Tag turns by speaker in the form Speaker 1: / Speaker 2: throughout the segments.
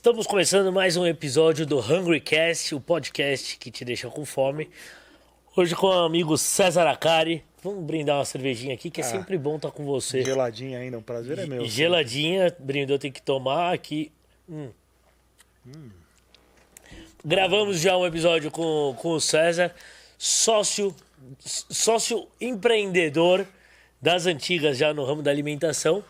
Speaker 1: Estamos começando mais um episódio do Hungry Cast, o podcast que te deixa com fome. Hoje com o amigo César Acari. Vamos brindar uma cervejinha aqui, que é sempre bom estar com você.
Speaker 2: Geladinha ainda, um prazer é meu.
Speaker 1: Geladinha, brindou, tem que tomar aqui. Hum. Gravamos já um episódio com, com o César, sócio, sócio empreendedor das antigas já no ramo da alimentação.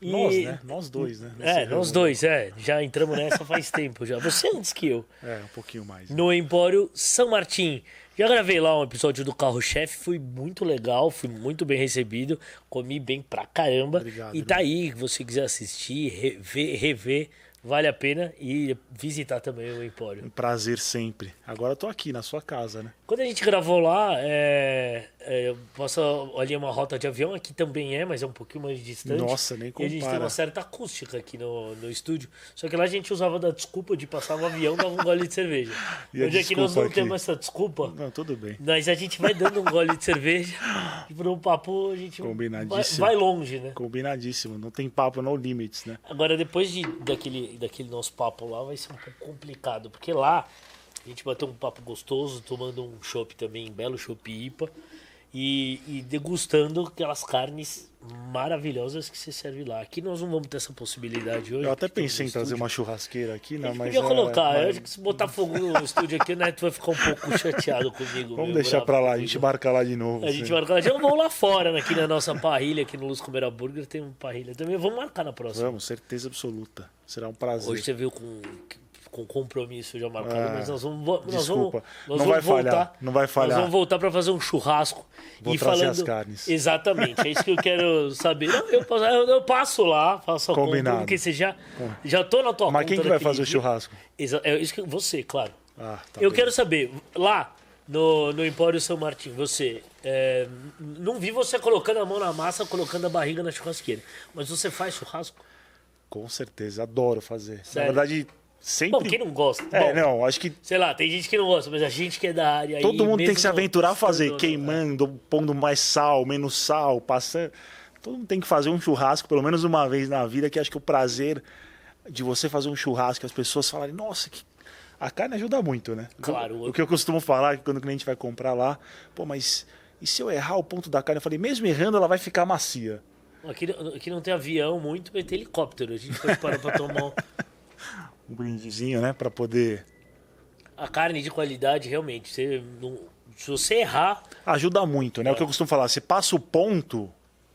Speaker 1: E-
Speaker 2: Nós, né? Nós dois, né? Nesse
Speaker 1: É, nós
Speaker 2: né?
Speaker 1: dois, é. Já entramos nessa faz tempo já. Você antes que eu.
Speaker 2: É, um pouquinho mais.
Speaker 1: No Empório São Martim. Já gravei lá um episódio do Carro Chefe, foi muito legal, fui muito bem recebido, comi bem pra caramba.
Speaker 2: Obrigado,
Speaker 1: e tá aí, se você quiser assistir, rever, rever, vale a pena e visitar também o Empório.
Speaker 2: Um prazer sempre. Agora eu tô aqui na sua casa, né?
Speaker 1: Quando a gente gravou lá, é, é, eu passo ali uma rota de avião, aqui também é, mas é um pouquinho mais distante.
Speaker 2: Nossa, nem
Speaker 1: E a gente tem
Speaker 2: compara.
Speaker 1: uma certa acústica aqui no, no estúdio. Só que lá a gente usava da desculpa de passar no avião e dava um gole de cerveja.
Speaker 2: E
Speaker 1: Hoje aqui nós não
Speaker 2: aqui?
Speaker 1: temos essa desculpa.
Speaker 2: Não, tudo bem.
Speaker 1: Mas a gente vai dando um gole de cerveja e por um papo a gente vai,
Speaker 2: Combinadíssimo.
Speaker 1: vai longe, né?
Speaker 2: Combinadíssimo. Não tem papo, no limits, né?
Speaker 1: Agora, depois de, daquele, daquele nosso papo lá, vai ser um pouco complicado, porque lá a gente bateu um papo gostoso, tomando um chopp também, belo chopp IPA, e, e degustando aquelas carnes maravilhosas que você serve lá. Aqui nós não vamos ter essa possibilidade hoje.
Speaker 2: Eu até pensei em trazer uma churrasqueira aqui,
Speaker 1: A
Speaker 2: né? Mas
Speaker 1: podia
Speaker 2: é,
Speaker 1: colocar, eu
Speaker 2: mas
Speaker 1: acho que se botar fogo no estúdio aqui, o Neto vai ficar um pouco chateado comigo.
Speaker 2: Vamos
Speaker 1: meu,
Speaker 2: deixar pra lá, a
Speaker 1: comigo.
Speaker 2: gente marca lá de novo.
Speaker 1: A gente marca lá. Já vamos lá fora, né, aqui na nossa parrilha, aqui no Luz Comer Burger, tem uma parrilha também. Vamos marcar na próxima.
Speaker 2: Vamos, certeza absoluta. Será um prazer.
Speaker 1: Hoje você viu com, com compromisso já marcado,
Speaker 2: Ah,
Speaker 1: mas nós vamos, nós
Speaker 2: desculpa.
Speaker 1: vamos, nós
Speaker 2: Não
Speaker 1: vamos
Speaker 2: vai
Speaker 1: voltar.
Speaker 2: falhar, não vai falhar.
Speaker 1: Nós vamos voltar para fazer um churrasco
Speaker 2: Vou
Speaker 1: e falando
Speaker 2: as carnes.
Speaker 1: Exatamente, é isso que eu quero saber. Eu, passo, eu, eu passo lá, faço a
Speaker 2: Combinado.
Speaker 1: compra, porque você já já tô na tua
Speaker 2: Mas
Speaker 1: conta
Speaker 2: quem que vai fazer o
Speaker 1: dia.
Speaker 2: churrasco?
Speaker 1: Exa- é isso que você, claro.
Speaker 2: Ah, tá
Speaker 1: eu
Speaker 2: bem.
Speaker 1: quero saber, lá no, no Empório São Martim, você. é, não vi você colocando a mão na massa, colocando a barriga na churrasqueira. Mas você faz churrasco?
Speaker 2: Com certeza, adoro fazer.
Speaker 1: Sério?
Speaker 2: Na verdade, sempre.
Speaker 1: Bom, quem não gosta?
Speaker 2: É,
Speaker 1: Bom,
Speaker 2: não, acho que
Speaker 1: Sei lá, tem gente que não gosta, mas a gente que é da área aí,
Speaker 2: Todo mundo tem que se aventurar a fazer, queimando, pondo mais sal, menos sal, passando. Todo mundo tem que fazer um churrasco pelo menos uma vez na vida, que acho que o prazer de você fazer um churrasco, as pessoas falarem, nossa, que... a carne ajuda muito, né?
Speaker 1: Claro.
Speaker 2: O que eu costumo falar que quando o cliente vai comprar lá, pô, mas e se eu errar o ponto da carne? Eu falei, mesmo errando, ela vai ficar macia.
Speaker 1: Aqui, aqui não tem avião muito, mas tem helicóptero. A gente pode parar pra tomar um-
Speaker 2: Um brindezinho, né, Pra poder.
Speaker 1: a carne de qualidade, realmente. Você não- se você errar,
Speaker 2: Ajuda muito,
Speaker 1: É.
Speaker 2: né? O que eu costumo falar, você passa o ponto,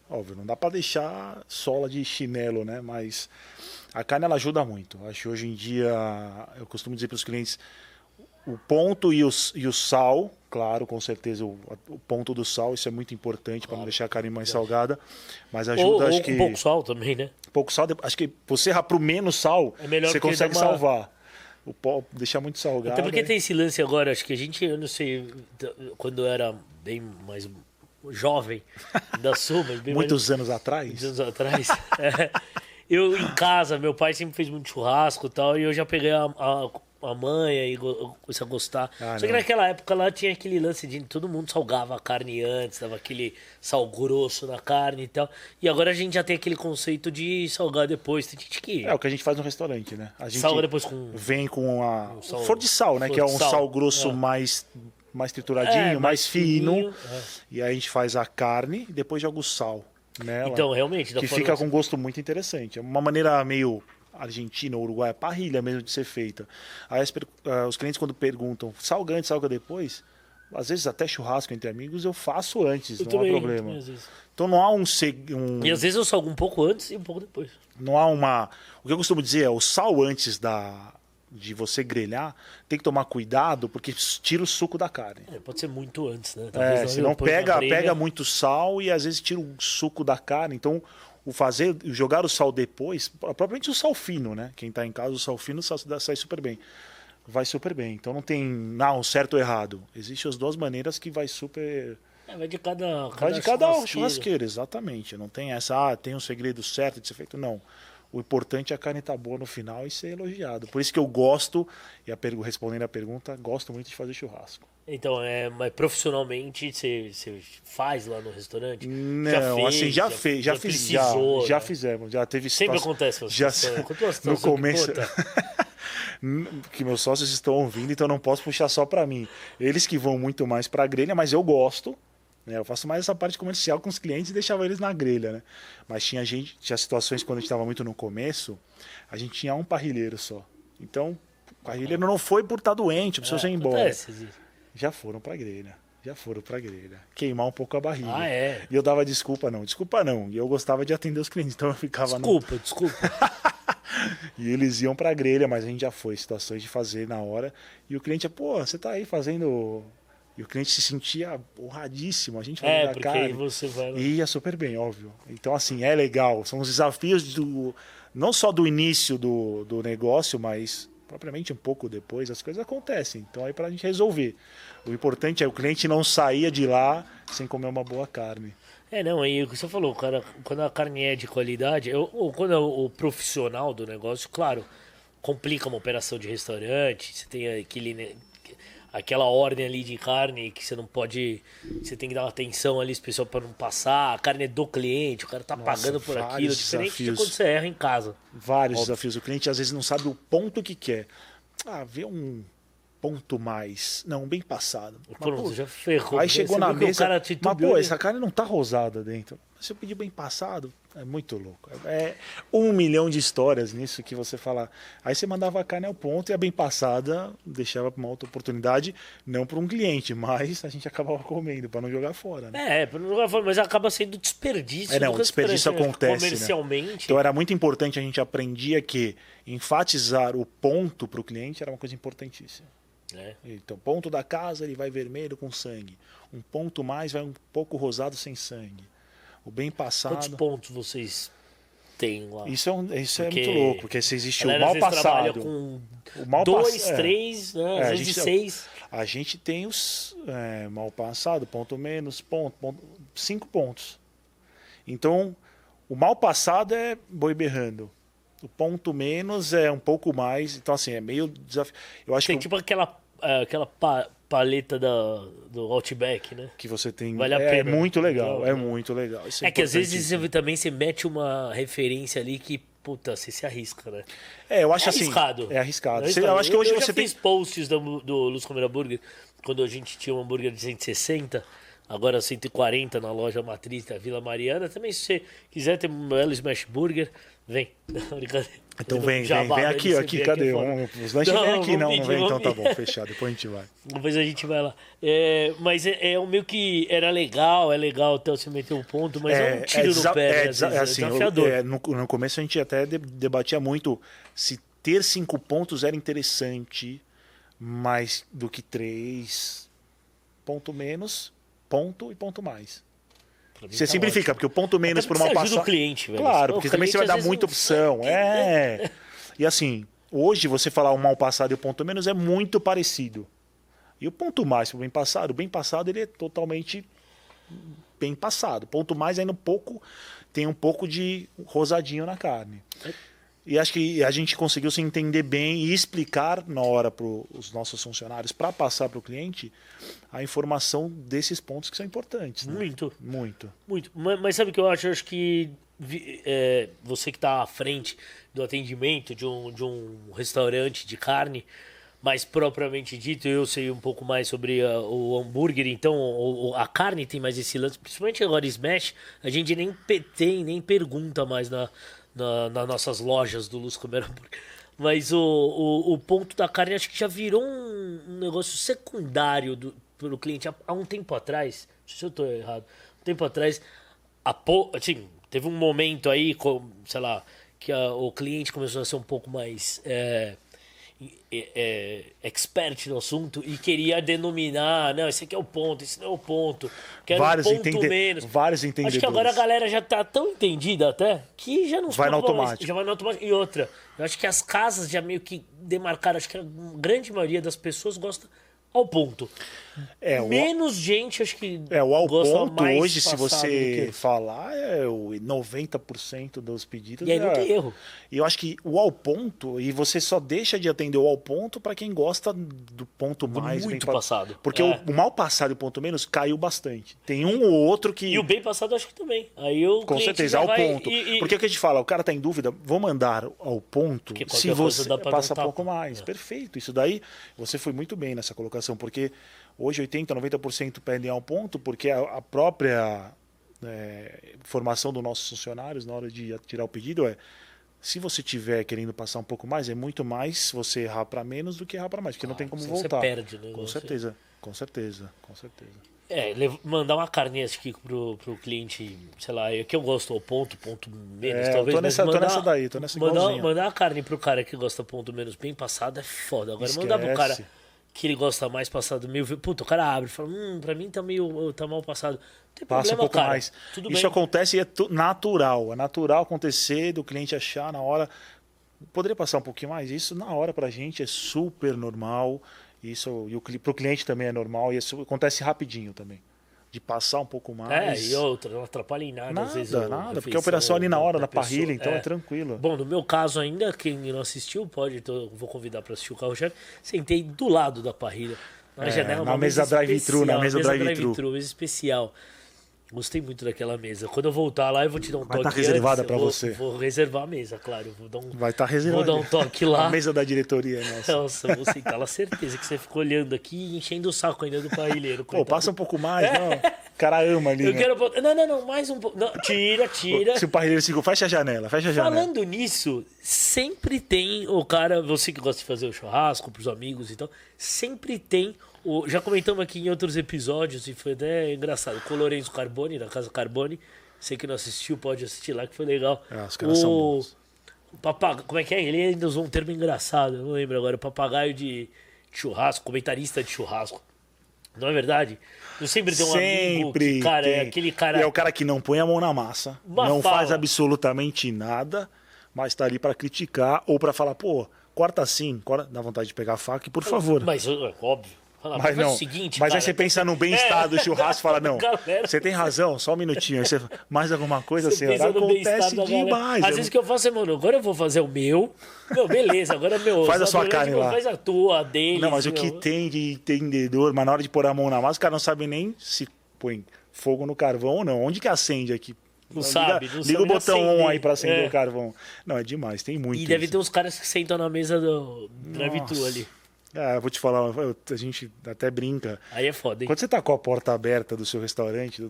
Speaker 2: óbvio, não dá pra deixar sola de chinelo, né? Mas a carne ela ajuda muito. Acho que hoje em dia eu costumo dizer para os clientes o ponto e o, e o sal, claro, com certeza o, o ponto do sal, isso é muito importante para não deixar a carne mais salgada, mas ajuda,
Speaker 1: ou, ou
Speaker 2: acho que
Speaker 1: pouco sal também, né?
Speaker 2: Pouco sal, acho que você errar pro menos sal,
Speaker 1: É melhor
Speaker 2: você consegue
Speaker 1: uma-
Speaker 2: salvar. O pó deixar muito salgado.
Speaker 1: Até porque
Speaker 2: é-
Speaker 1: tem esse lance agora, acho que a gente, eu não sei, quando eu era bem mais jovem da Sul, mas bem mais-
Speaker 2: muitos anos atrás.
Speaker 1: muitos anos atrás. é, eu em casa, meu pai sempre fez muito churrasco e tal, e eu já peguei a, a, a manha e comecei a gostar.
Speaker 2: Ah,
Speaker 1: Só que
Speaker 2: não.
Speaker 1: naquela época lá tinha aquele lance de todo mundo salgava a carne antes, dava aquele sal grosso na carne e tal. E agora a gente já tem aquele conceito de salgar depois. Tem gente que
Speaker 2: É o que a gente faz no restaurante, né? A gente
Speaker 1: salga depois com.
Speaker 2: vem com a
Speaker 1: sal-
Speaker 2: flor de sal, né?
Speaker 1: flor
Speaker 2: Que é um
Speaker 1: sal,
Speaker 2: sal, grosso
Speaker 1: é.
Speaker 2: mais mais trituradinho,
Speaker 1: É,
Speaker 2: mais,
Speaker 1: mais
Speaker 2: fino.
Speaker 1: fininho, é.
Speaker 2: E aí a gente faz a carne e depois joga o sal nela.
Speaker 1: Então, realmente,
Speaker 2: que fica com um gosto muito interessante. É uma maneira meio argentina ou uruguaia, parrilha mesmo de ser feita. Aí as ah, os clientes quando perguntam, salga antes, salga depois? Às vezes até churrasco entre amigos eu faço antes,
Speaker 1: Eu
Speaker 2: não
Speaker 1: também,
Speaker 2: há problema. Então não há um, seg- um
Speaker 1: E às vezes eu salgo um pouco antes e um pouco depois.
Speaker 2: não há uma. O que eu costumo dizer é o sal antes da de você grelhar, tem que tomar cuidado porque tira o suco da carne.
Speaker 1: É, pode ser muito antes, né?
Speaker 2: É,
Speaker 1: não,
Speaker 2: senão
Speaker 1: depois na
Speaker 2: pega, pega muito sal e às vezes tira o suco da carne. Então, o fazer, jogar o sal depois, propriamente o sal fino, né? Quem está em casa, o sal fino sai super bem. Vai super bem. Então não tem não, certo ou errado. Existem as duas maneiras que vai super.
Speaker 1: É, vai de cada,
Speaker 2: Vai de cada
Speaker 1: churrasqueiro.
Speaker 2: churrasqueira, exatamente. Não tem essa, ah, tem um segredo certo de ser feito, não. O importante é a carne estar boa no final e ser elogiado. Por isso que eu gosto, e a pergu- respondendo a pergunta, gosto muito de fazer churrasco.
Speaker 1: Então, é, mas profissionalmente você, você faz lá no restaurante?
Speaker 2: Não, assim, já, fez, já, fiz, já,
Speaker 1: precisou,
Speaker 2: já
Speaker 1: né?
Speaker 2: fizemos, já teve
Speaker 1: Sempre acontece
Speaker 2: já
Speaker 1: situação. uma
Speaker 2: no
Speaker 1: que,
Speaker 2: começo,
Speaker 1: puta,
Speaker 2: que meus sócios estão ouvindo, então não posso puxar só para mim. Eles que vão muito mais para a grelha, mas eu gosto. Né? Eu faço mais essa parte comercial com os clientes e deixava eles na grelha, né? Mas tinha gente, tinha situações quando a gente estava muito no começo, a gente tinha um parrilheiro só. Então, o parrilheiro não foi por estar doente, precisou é, ser embora. Já foram para a grelha já foram pra grelha. Queimar um pouco a barriga.
Speaker 1: Ah, é?
Speaker 2: E eu dava desculpa, não. Desculpa, não. E eu gostava de atender os clientes, então eu ficava...
Speaker 1: Desculpa, no... desculpa.
Speaker 2: e eles iam pra grelha, mas a gente já foi. Situações de fazer na hora. E o cliente, pô, você tá aí fazendo... E o cliente se sentia honradíssimo. A gente
Speaker 1: vai é, porque cara. você vai...
Speaker 2: E ia super bem, óbvio. Então, assim, é legal. São os desafios do... Não só do início do, do negócio, mas propriamente um pouco depois as coisas acontecem. Então aí para a gente resolver. O importante é o cliente não sair de lá sem comer uma boa carne.
Speaker 1: É, não, aí o que você falou, cara, quando a carne é de qualidade, ou quando é o, o profissional do negócio, claro, complica uma operação de restaurante, você tem aquele aquela ordem ali de carne que você não pode. Você tem que dar uma atenção ali especial para não passar. A carne é do cliente, o cara tá Nossa, pagando por aquilo. Diferente desafios. de quando você erra em casa.
Speaker 2: Vários Óbvio. desafios. O cliente às vezes não sabe o ponto que quer. Ah, vê um ponto mais. Não, bem passado.
Speaker 1: Pronto, pô, já ferrou.
Speaker 2: Aí chegou na mesa. Mas, pô, essa carne não tá rosada dentro. Se eu pedir bem passado, é muito louco. É um milhão de histórias nisso que você fala. Aí você mandava a carne ao ponto e a bem passada deixava para uma outra oportunidade, não para um cliente, mas a gente acabava comendo para não jogar fora.
Speaker 1: Né? É, para não jogar fora, mas acaba sendo desperdício.
Speaker 2: É, não, desperdício acontece.
Speaker 1: Né? Comercialmente. Né?
Speaker 2: Então era muito importante, a gente aprendia que enfatizar o ponto para o cliente era uma coisa importantíssima. É. Então, ponto da casa ele vai vermelho com sangue. Um ponto mais vai um pouco rosado sem sangue o bem passado.
Speaker 1: Quantos pontos vocês têm lá?
Speaker 2: Isso é, um, isso é muito louco, porque se existe o mal passado.
Speaker 1: Com o mal dois, pass... três, é. né? às é, vezes
Speaker 2: gente,
Speaker 1: seis.
Speaker 2: A gente tem os é, mal passado, ponto menos, ponto, ponto, cinco pontos. Então, o mal passado é boi berrando. O ponto menos é um pouco mais. Então, assim, é meio desafio. Eu acho
Speaker 1: tem
Speaker 2: que...
Speaker 1: tipo aquela, é, aquela paleta da, do Outback, né?
Speaker 2: Que você tem. Vale a é, pena. É muito legal, é muito legal.
Speaker 1: é, é que às vezes você, também você mete uma referência ali que, puta, você se arrisca, né?
Speaker 2: É, eu acho
Speaker 1: é
Speaker 2: assim.
Speaker 1: Arriscado.
Speaker 2: É arriscado. É arriscado. Eu, acho que hoje
Speaker 1: eu
Speaker 2: você
Speaker 1: fiz posts do, do Luz Comer Burger, quando a gente tinha um hambúrguer de 160 agora 140 na loja matriz da Vila Mariana. Também, se você quiser ter um belo smash burger, vem. Brincadeira.
Speaker 2: Então vem, vem, vem aqui, aqui, cadê? Um, os lanches não, vem aqui, não, não vem, então tá bom, fechado, depois a gente vai.
Speaker 1: Depois a gente vai lá. É, mas é, é o meio que era legal, é legal até você meter um ponto, mas é, é um tiro no pé, é, vezes, é assim, desafiador.
Speaker 2: Eu, no, no começo a gente até debatia muito se ter cinco pontos era interessante, mais do que três, ponto menos, ponto e ponto mais. Você tá simplifica, ótimo. porque o ponto menos por uma passagem.
Speaker 1: o cliente, velho.
Speaker 2: Claro, porque também você vai dar muita opção. É. E assim, hoje você falar o mal passado e o ponto menos é muito parecido. E o ponto mais para o bem passado, o bem passado ele é totalmente bem passado. Ponto mais ainda um pouco tem um pouco de rosadinho na carne. É. E acho que a gente conseguiu se entender bem e explicar na hora para os nossos funcionários, para passar para o cliente, a informação desses pontos que são importantes. Né?
Speaker 1: Muito.
Speaker 2: Muito.
Speaker 1: Muito. Mas, mas, sabe o que eu acho? Eu acho que é, você que está à frente do atendimento de um, de um restaurante de carne, mais propriamente dito, eu sei um pouco mais sobre a, o hambúrguer, então o, a carne tem mais esse lance, principalmente agora Smash, a gente nem tem, nem pergunta mais na na, nas nossas lojas do Luz Comer Hambúrguer. Mas o, o, o, ponto da carne acho que já virou um, um negócio secundário do, pelo cliente. Há, há, um tempo atrás, se eu estou errado, um tempo atrás, a, assim, teve um momento aí, com, sei lá, que a, o cliente começou a ser um pouco mais é, é, expert no assunto e queria denominar, não, esse aqui é o ponto, esse não é o ponto, quero
Speaker 2: vários
Speaker 1: um ponto entende...
Speaker 2: menos. Vários entendedores.
Speaker 1: Acho que agora a galera já tá tão entendida até que já não
Speaker 2: vai no automático.
Speaker 1: já vai no automático. E outra, eu acho que as casas já meio que demarcaram, acho que a grande maioria das pessoas gosta ao ponto.
Speaker 2: É, o-
Speaker 1: Menos gente, acho que.
Speaker 2: É, o ao ponto hoje, se você falar, é o 90% dos pedidos.
Speaker 1: E aí não
Speaker 2: é-
Speaker 1: tem erro.
Speaker 2: E eu acho que o ao ponto, e você só deixa de atender o ao ponto para quem gosta do ponto mais
Speaker 1: muito
Speaker 2: bem pa-
Speaker 1: passado.
Speaker 2: Porque
Speaker 1: É.
Speaker 2: o, o mal passado e o ponto menos caiu bastante. Tem um ou outro que.
Speaker 1: E o bem passado, acho que também. Aí o
Speaker 2: Com certeza, ao ponto.
Speaker 1: e- e-
Speaker 2: Porque o que a gente fala, o cara tá em dúvida, vou mandar ao ponto se você passa
Speaker 1: um
Speaker 2: pouco mais.
Speaker 1: É.
Speaker 2: Perfeito. Isso daí, você foi muito bem nessa colocação, porque hoje 80%, 90% pedem ao ponto, porque a, a própria é, formação dos nossos funcionários na hora de tirar o pedido é se você tiver querendo passar um pouco mais, é muito mais você errar para menos do que errar para mais, porque não tem como
Speaker 1: senão você
Speaker 2: voltar.
Speaker 1: perde, né?
Speaker 2: Com certeza, com certeza, com certeza.
Speaker 1: É, mandar uma carninha aqui pro, pro cliente, sei lá, é que eu gosto ao ponto, ponto menos,
Speaker 2: É, eu
Speaker 1: talvez.
Speaker 2: tô nessa- tô
Speaker 1: mandar-
Speaker 2: nessa daí, tô nessa
Speaker 1: mandar,
Speaker 2: igualzinha.
Speaker 1: mandar a carne pro cara que gosta ponto menos bem passado é foda. Agora mandar pro cara
Speaker 2: Esquece.
Speaker 1: Que ele gosta mais passado meio. Puta, o cara abre e fala, hum, pra mim tá meio. tá mal passado. Não
Speaker 2: Passa um
Speaker 1: problema,
Speaker 2: pouco
Speaker 1: cara.
Speaker 2: mais.
Speaker 1: Tudo
Speaker 2: Isso
Speaker 1: bem.
Speaker 2: acontece e é tu- natural. É natural acontecer do cliente achar na hora. Poderia passar um pouquinho mais? Isso na hora pra gente é super normal. Isso e o, pro cliente também é normal. E isso acontece rapidinho também. De passar um pouco
Speaker 1: É,
Speaker 2: mais.
Speaker 1: e outra, não atrapalha em nada, às
Speaker 2: Nada,
Speaker 1: vezes. o-
Speaker 2: nada. Porque a operação ali na hora da, parrilha, então é, tranquilo.
Speaker 1: Bom, no meu caso ainda, quem não assistiu pode, então vou convidar para assistir o carro-chefe. Sentei do lado da parrilha, na
Speaker 2: É,
Speaker 1: janela,
Speaker 2: na mesa drive-thru, na
Speaker 1: especial,
Speaker 2: mesa drive-thru.
Speaker 1: drive-thru, mesa especial. Gostei muito daquela mesa. Quando eu voltar lá, eu vou te dar um
Speaker 2: Vai
Speaker 1: toque.
Speaker 2: tá reservada
Speaker 1: antes,
Speaker 2: pra
Speaker 1: eu vou-
Speaker 2: você.
Speaker 1: Vou reservar a mesa, claro. Vou dar um,
Speaker 2: Vai estar
Speaker 1: vou
Speaker 2: reservado.
Speaker 1: dar um toque lá.
Speaker 2: A mesa da diretoria nossa.
Speaker 1: Nossa, vou sentar lá, certeza que você ficou olhando aqui e enchendo o saco ainda do parrilheiro.
Speaker 2: Pô, passa um pouco mais, não. O cara ama ali.
Speaker 1: Eu
Speaker 2: né?
Speaker 1: quero. Não, não, não, mais um pouco. Tira, tira.
Speaker 2: Se o parrilheiro se fecha a janela, fecha a janela.
Speaker 1: Falando nisso, sempre tem o cara, você que gosta de fazer o churrasco pros amigos e tal, sempre tem o, já comentamos aqui em outros episódios e foi até engraçado, com o Lourenço Carboni, da Casa Carboni, você que não assistiu pode assistir lá que foi legal.
Speaker 2: É, os caras são bons.
Speaker 1: O papagaio, como é que é? Ele ainda usou um termo engraçado, eu não lembro agora, papagaio de churrasco, comentarista de churrasco. Não é verdade? Eu sempre tenho um amigo
Speaker 2: Sempre
Speaker 1: que, cara, é
Speaker 2: tem.
Speaker 1: aquele cara...
Speaker 2: E é o cara que não põe a mão na massa,
Speaker 1: Mas
Speaker 2: não
Speaker 1: fala.
Speaker 2: faz absolutamente nada, mas tá ali para criticar ou para falar, pô, corta assim, corta, dá vontade de pegar a faca, e por favor.
Speaker 1: Mas, é óbvio. Fala,
Speaker 2: Mas não,
Speaker 1: o seguinte,
Speaker 2: mas
Speaker 1: cara,
Speaker 2: aí você pensa no bem-estar do churrasco e fala, não,
Speaker 1: Galera.
Speaker 2: você tem razão, só um minutinho. Aí você, mais alguma coisa,
Speaker 1: Você bem-estar
Speaker 2: Acontece demais.
Speaker 1: Às
Speaker 2: Eu
Speaker 1: vezes que eu faço é, mano, agora eu vou fazer o meu. Meu, beleza, agora é meu.
Speaker 2: Faz a sua carne lá.
Speaker 1: Faz a tua, a dele.
Speaker 2: Não, mas o que tem de entendedor, mas na hora de pôr a mão na massa, o cara não sabe nem se põe fogo no carvão ou não. Onde que acende aqui?
Speaker 1: Não
Speaker 2: Liga-
Speaker 1: sabe, não
Speaker 2: Liga
Speaker 1: sabe
Speaker 2: o botão on
Speaker 1: acender.
Speaker 2: aí pra acender
Speaker 1: É.
Speaker 2: o carvão. Não, é demais, tem muito.
Speaker 1: E deve
Speaker 2: isso.
Speaker 1: ter uns caras que sentam na mesa do drive-thru ali.
Speaker 2: Ah, vou te falar, a gente até brinca.
Speaker 1: Aí é foda, hein?
Speaker 2: Quando você tá com a porta aberta do seu restaurante,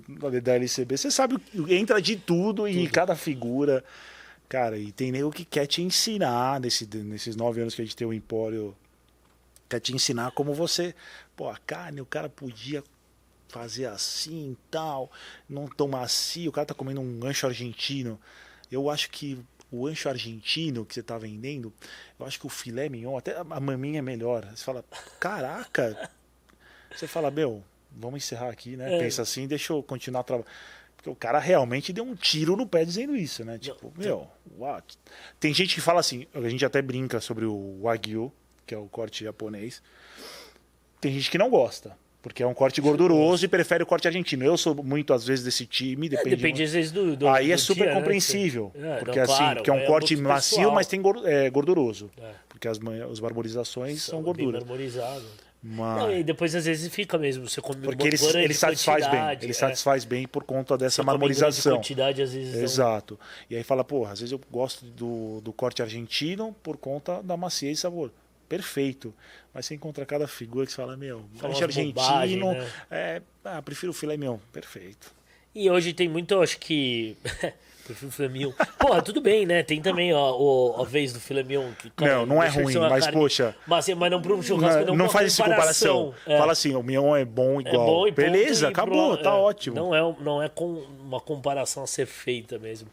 Speaker 2: da LCB, você sabe, entra de tudo e cada figura. Cara, e tem nego que quer te ensinar, nesse, nesses nove anos que a gente tem o Empório, quer te ensinar como você. Pô, a carne, o cara podia fazer assim e tal, não tão macio, o cara tá comendo um ancho argentino. Eu acho que o ancho argentino que você tá vendendo, eu acho que o filé mignon, até a maminha é melhor. Você fala, caraca, você fala, meu, vamos encerrar aqui, né?
Speaker 1: É.
Speaker 2: Pensa assim, deixa eu continuar trabalhando. Porque o cara realmente deu um tiro no pé dizendo isso, né? Tipo, meu, what? Tem gente que fala assim, a gente até brinca sobre o Wagyu, que é o corte japonês. Tem gente que não gosta, porque é um corte gorduroso e prefere o corte argentino. Eu sou muito, às vezes, desse time,
Speaker 1: É,
Speaker 2: depende.
Speaker 1: depende às vezes do. do
Speaker 2: Aí é
Speaker 1: do
Speaker 2: super
Speaker 1: dia, né?
Speaker 2: compreensível.
Speaker 1: É,
Speaker 2: porque
Speaker 1: não,
Speaker 2: assim,
Speaker 1: claro,
Speaker 2: porque é um
Speaker 1: é
Speaker 2: corte macio,
Speaker 1: pessoal.
Speaker 2: mas tem é, gorduroso.
Speaker 1: É.
Speaker 2: Porque as, as barborizações são,
Speaker 1: Bem
Speaker 2: gordura.
Speaker 1: marmorizado.
Speaker 2: Mas...
Speaker 1: Não, e depois às vezes fica mesmo. Você come
Speaker 2: Porque ele, ele satisfaz bem. Ele
Speaker 1: é.
Speaker 2: satisfaz bem por conta dessa
Speaker 1: Você
Speaker 2: marmorização.
Speaker 1: quantidade, às vezes. não-
Speaker 2: Exato. E aí fala, porra, às vezes eu gosto do, do corte argentino por conta da maciez e sabor. Perfeito. Mas você encontra cada figura que você fala, meu, lanche
Speaker 1: bobagem,
Speaker 2: argentino.
Speaker 1: né?
Speaker 2: É, ah, prefiro o filé mignon. Perfeito.
Speaker 1: E hoje tem muito, acho que. Prefiro filé mignon. Porra, tudo bem, né? Tem também ó, o- a vez do filé mignon. Que, cara,
Speaker 2: Não, não é ruim, mas,
Speaker 1: carne-
Speaker 2: poxa,
Speaker 1: Mas, mas não para um churrasco,
Speaker 2: não,
Speaker 1: não,
Speaker 2: não
Speaker 1: uma
Speaker 2: faz essa comparação.
Speaker 1: É.
Speaker 2: Fala assim, o mignon é bom
Speaker 1: É
Speaker 2: igual.
Speaker 1: bom e ponto,
Speaker 2: Beleza,
Speaker 1: e
Speaker 2: acabou,
Speaker 1: pro-
Speaker 2: tá
Speaker 1: é,
Speaker 2: ótimo.
Speaker 1: Não é, não é com uma comparação a ser feita mesmo.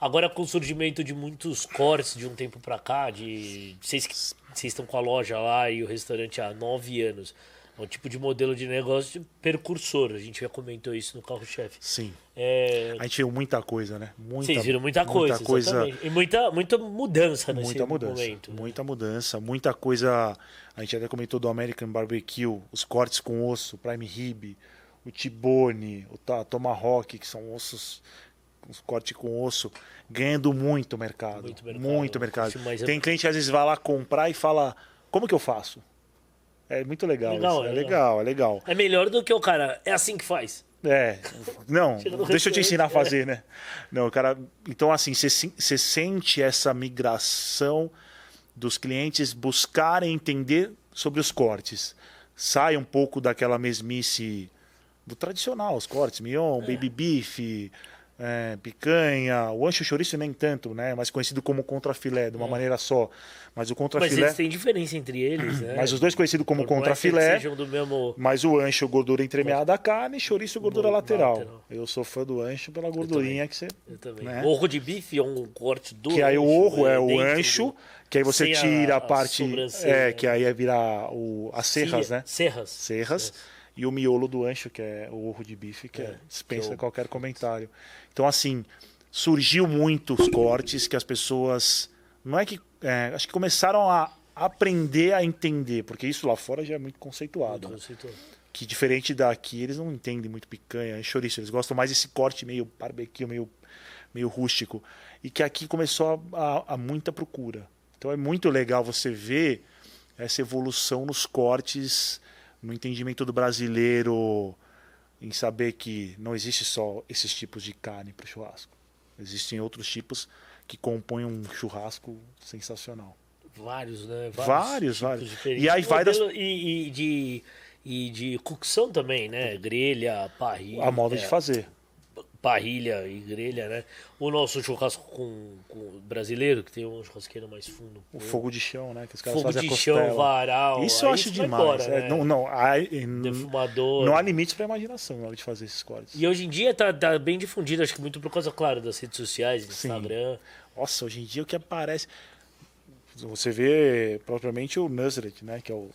Speaker 1: Agora, com o surgimento de muitos cortes de um tempo pra cá, de vocês que vocês estão com a loja lá e o restaurante há nove anos, É um tipo de modelo de negócio percursor. A gente já comentou isso no carro-chefe.
Speaker 2: Sim.
Speaker 1: É...
Speaker 2: A gente viu muita coisa, né? Muita,
Speaker 1: Vocês viram muita coisa,
Speaker 2: muita coisa.
Speaker 1: E muita, muita mudança nesse
Speaker 2: muita mudança,
Speaker 1: momento. né?
Speaker 2: muita mudança, muita coisa. A gente até comentou do American Barbecue, os cortes com osso, o Prime Rib, o T-bone, o Tomahawk, que são ossos, os cortes com osso, ganhando muito mercado,
Speaker 1: Muito mercado.
Speaker 2: muito mercado.
Speaker 1: Mais-
Speaker 2: Tem cliente que às vezes vai lá comprar e fala: como que eu faço? É muito legal,
Speaker 1: Legal,
Speaker 2: é
Speaker 1: é
Speaker 2: legal, é legal.
Speaker 1: É melhor do que o cara. É assim que faz.
Speaker 2: É, não, deixa eu te ensinar a
Speaker 1: é.
Speaker 2: fazer, né? Não, cara, então assim, você sente essa migração dos clientes buscarem entender sobre os cortes. Sai um pouco daquela mesmice do tradicional, os cortes, mignon,
Speaker 1: É.
Speaker 2: baby beef, é, picanha, o ancho chouriço nem tanto, né? Mais conhecido como contrafilé, de uma maneira só. Mas o
Speaker 1: Mas
Speaker 2: contrafilé,
Speaker 1: eles têm diferença entre eles, né?
Speaker 2: mas os dois conhecidos como
Speaker 1: Por
Speaker 2: contrafilé,
Speaker 1: sejam do mesmo...
Speaker 2: mas o ancho, gordura entremeada da carne, chouriço, gordura
Speaker 1: Gordura
Speaker 2: lateral.
Speaker 1: lateral.
Speaker 2: Eu sou fã do ancho pela gordurinha que você.
Speaker 1: Eu também.
Speaker 2: Né?
Speaker 1: Orro de bife é um corte do
Speaker 2: Que aí o
Speaker 1: ancho,
Speaker 2: orro é o ancho, que aí você tira a,
Speaker 1: a
Speaker 2: parte. É,
Speaker 1: né?
Speaker 2: que aí é virar o, as serras,
Speaker 1: Cia-
Speaker 2: né?
Speaker 1: Serras.
Speaker 2: Serras. E o miolo do ancho, que é o orro de bife, que é,
Speaker 1: É,
Speaker 2: dispensa
Speaker 1: é
Speaker 2: qualquer comentário. Então, assim, surgiu muitos cortes que as pessoas. Não é que. é, acho que começaram a aprender a entender, porque isso lá fora já é muito conceituado. né?
Speaker 1: Conceitual.
Speaker 2: que diferente daqui, eles não entendem muito picanha chouriço, eles gostam mais desse corte meio barbecue, meio, meio rústico. E que aqui começou a, a- a muita procura. Então é muito legal você ver essa evolução nos cortes, no entendimento do brasileiro, em saber que não existe só esses tipos de carne para o churrasco. Existem outros tipos que compõem um churrasco sensacional.
Speaker 1: Vários, né?
Speaker 2: Vários, vários.
Speaker 1: diferentes.
Speaker 2: E aí vai das-
Speaker 1: E, e de, e de cocção também, né? Grelha, parrilha.
Speaker 2: A moda
Speaker 1: é,
Speaker 2: de fazer.
Speaker 1: Parrilha e grelha, né? O nosso churrasco com, com brasileiro, que tem um churrasqueiro mais fundo.
Speaker 2: O fogo de chão, né? Que os caras
Speaker 1: Fogo
Speaker 2: fazem
Speaker 1: de chão, varal.
Speaker 2: Isso eu acho demais.
Speaker 1: embora,
Speaker 2: é,
Speaker 1: né?
Speaker 2: não, não,
Speaker 1: Defumador.
Speaker 2: não há limites para imaginação na hora de fazer esses cortes.
Speaker 1: E hoje em dia tá, tá bem difundido, acho que muito por causa, claro, das redes sociais,
Speaker 2: Sim.
Speaker 1: Instagram.
Speaker 2: Nossa, hoje em dia o que aparece. Você vê propriamente o Nuzret, né? Que é o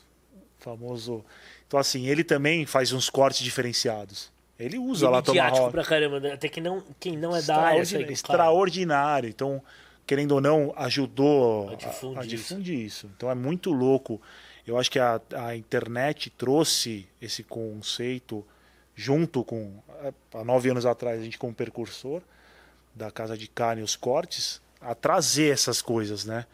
Speaker 2: famoso. Então, assim, ele também faz uns cortes diferenciados. Ele usa lá
Speaker 1: midiático
Speaker 2: Tomahawk.
Speaker 1: pra caramba, né? até que não, quem não é da área
Speaker 2: Extraordinário,
Speaker 1: segue
Speaker 2: extraordinário. Então, querendo ou não, ajudou
Speaker 1: A
Speaker 2: a
Speaker 1: difundir
Speaker 2: a difundir isso. Então é muito louco. Eu acho que a, a internet trouxe esse conceito junto com. Há nove anos atrás, a gente, como percursor da Casa de Carne e os Cortes, a trazer essas coisas, né?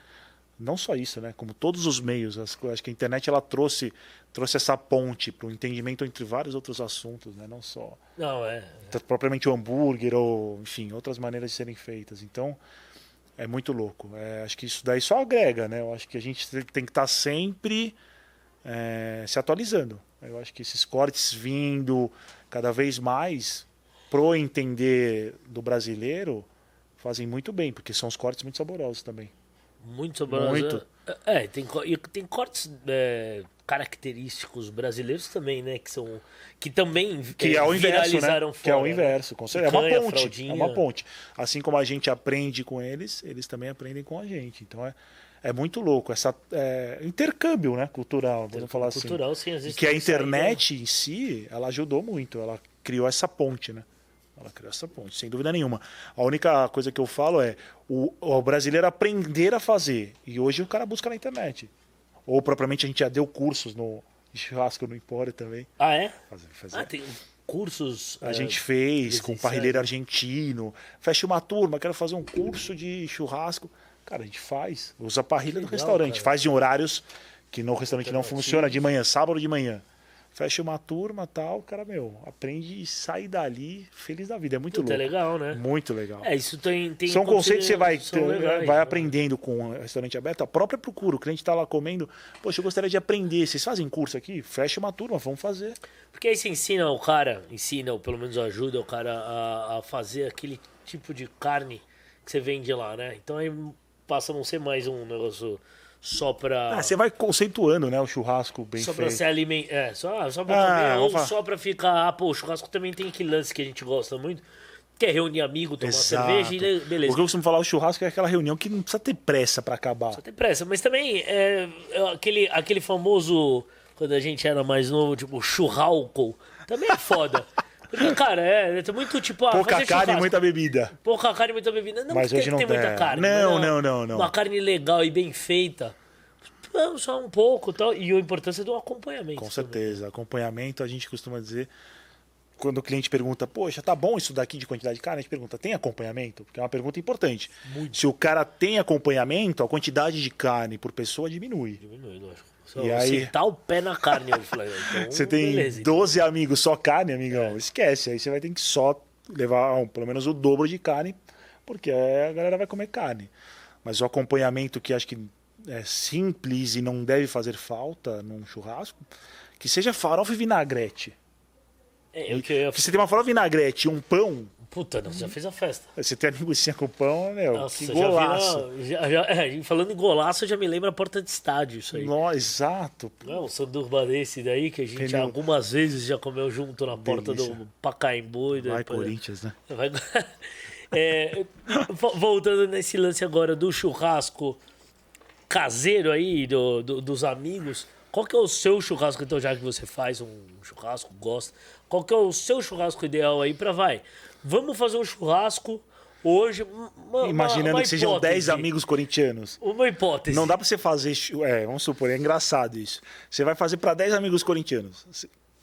Speaker 2: Não só isso, né? Como todos os meios. Acho que a internet ela trouxe, trouxe essa ponte para o entendimento entre vários outros assuntos, né? Não só
Speaker 1: Não, é.
Speaker 2: t- propriamente o hambúrguer ou, enfim, outras maneiras de serem feitas. Então, é muito louco. É, acho que isso daí só agrega, né? Eu acho que a gente te- tem que estar sempre é, se atualizando. Eu acho que esses cortes vindo cada vez mais pro entender do brasileiro fazem muito bem, porque são os cortes muito saborosos também.
Speaker 1: Muito saboroso.
Speaker 2: Muito.
Speaker 1: É, tem, co- e tem cortes é, característicos brasileiros também, né? Que são. Que também
Speaker 2: Que é o inverso, né?
Speaker 1: viralizaram
Speaker 2: Que é o
Speaker 1: fora, né?
Speaker 2: inverso. com certeza. É uma ponte. É uma ponte. Assim como a gente aprende com eles, eles também aprendem com a gente. Então é, é muito louco. Essa é, intercâmbio né, cultural, vamos falar assim.
Speaker 1: Cultural, sim, vezes
Speaker 2: Que a
Speaker 1: tem sair,
Speaker 2: internet em si, ela ajudou muito. Ela criou essa ponte, né? Ela criou essa ponte, sem dúvida nenhuma. A única coisa que eu falo é o, o brasileiro aprender a fazer. E hoje o cara busca na internet. Ou propriamente a gente já deu cursos no de churrasco no Empório também.
Speaker 1: Ah, é?
Speaker 2: Fazer, fazer.
Speaker 1: Ah, tem cursos.
Speaker 2: A
Speaker 1: é,
Speaker 2: gente fez com
Speaker 1: presenciais.
Speaker 2: parrilheiro argentino. Fecha uma turma, quero fazer um curso de churrasco. Cara, a gente faz. Usa a parrilha do restaurante.
Speaker 1: cara.
Speaker 2: Faz em horários que no restaurante não
Speaker 1: Alternativos.
Speaker 2: funciona, de manhã, sábado de manhã. Fecha uma turma tal, cara, meu, aprende e sai dali feliz da vida. É muito
Speaker 1: Puta, é
Speaker 2: louco.
Speaker 1: legal, né?
Speaker 2: Muito legal.
Speaker 1: É, isso tem. tem
Speaker 2: São conceitos que você vai,
Speaker 1: são legais,
Speaker 2: vai
Speaker 1: né?
Speaker 2: aprendendo com o restaurante aberto. A própria procura. O cliente está lá comendo. Poxa, eu gostaria de aprender. Vocês fazem curso aqui? Fecha uma turma, vamos fazer.
Speaker 1: Porque aí você ensina o cara, ensina, ou pelo menos ajuda o cara a, a fazer aquele tipo de carne que você vende lá, né? Então aí passa a não ser mais um negócio só pra.
Speaker 2: Ah, você vai conceituando, né? O churrasco bem
Speaker 1: só pra
Speaker 2: feito.
Speaker 1: se alimentar. É, só, só pra
Speaker 2: Ah,
Speaker 1: comer, ou
Speaker 2: falar.
Speaker 1: só pra ficar. Ah, pô, o churrasco também tem aquele lance que a gente gosta muito, que é reunir amigo, tomar
Speaker 2: Exato.
Speaker 1: cerveja e le- beleza.
Speaker 2: O que eu costumo falar, o churrasco é aquela reunião que não precisa ter pressa para acabar.
Speaker 1: Só tem pressa, mas também é, é aquele, aquele famoso quando a gente era mais novo, tipo, churralco. Também é foda. Porque, cara, é, é muito tipo. Ah,
Speaker 2: Pouca carne e muita bebida.
Speaker 1: Pouca carne e muita bebida. Não
Speaker 2: Mas hoje não
Speaker 1: tem muita carne.
Speaker 2: Não,
Speaker 1: mas
Speaker 2: não, não, não.
Speaker 1: Uma carne legal e bem feita. Não, só um pouco tal. E a importância do acompanhamento.
Speaker 2: Com
Speaker 1: também.
Speaker 2: certeza. Acompanhamento, a gente costuma dizer. Quando o cliente pergunta, poxa, tá bom isso daqui de quantidade de carne? A gente pergunta, tem acompanhamento? Porque é uma pergunta importante. Se o cara tem acompanhamento, a quantidade de carne por pessoa diminui.
Speaker 1: Diminui, lógico. Só
Speaker 2: E aí-
Speaker 1: sentar o pé na carne hoje. Falei, então,
Speaker 2: Você tem
Speaker 1: beleza, então.
Speaker 2: 12 amigos só carne, amigão, esquece. Aí você vai ter que só levar um, pelo menos o dobro de carne, porque a galera vai comer carne. Mas o acompanhamento que acho que é simples e não deve fazer falta num churrasco, que seja farofa e vinagrete.
Speaker 1: É, eu que eu
Speaker 2: você tem uma farofa e vinagrete e um pão,
Speaker 1: Puta, não, você já fez a festa.
Speaker 2: você tem a linguiça com pão, meu,
Speaker 1: Nossa,
Speaker 2: que
Speaker 1: já vi
Speaker 2: golaço.
Speaker 1: na- já- já- é, falando em golaço, já me lembra a porta de estádio, isso aí.
Speaker 2: Nó, exato.
Speaker 1: Não é um sanduba desse daí que a gente
Speaker 2: Pneu.
Speaker 1: algumas vezes já comeu junto na porta
Speaker 2: Delícia.
Speaker 1: do Pacaembu. E
Speaker 2: Vai,
Speaker 1: depois-
Speaker 2: Corinthians, né?
Speaker 1: Vai- É, vo- voltando nesse lance agora do churrasco caseiro aí, do, do- dos amigos, qual que é o seu churrasco, então, já que você faz um churrasco, gosta, qual que é o seu churrasco ideal aí pra vai? Vamos fazer um churrasco hoje, uma- uma-
Speaker 2: Imaginando
Speaker 1: uma
Speaker 2: que sejam
Speaker 1: hipótese.
Speaker 2: 10 amigos corintianos.
Speaker 1: Uma hipótese.
Speaker 2: Não dá pra você fazer. É, vamos supor, é engraçado isso. Você vai fazer pra 10 amigos corintianos.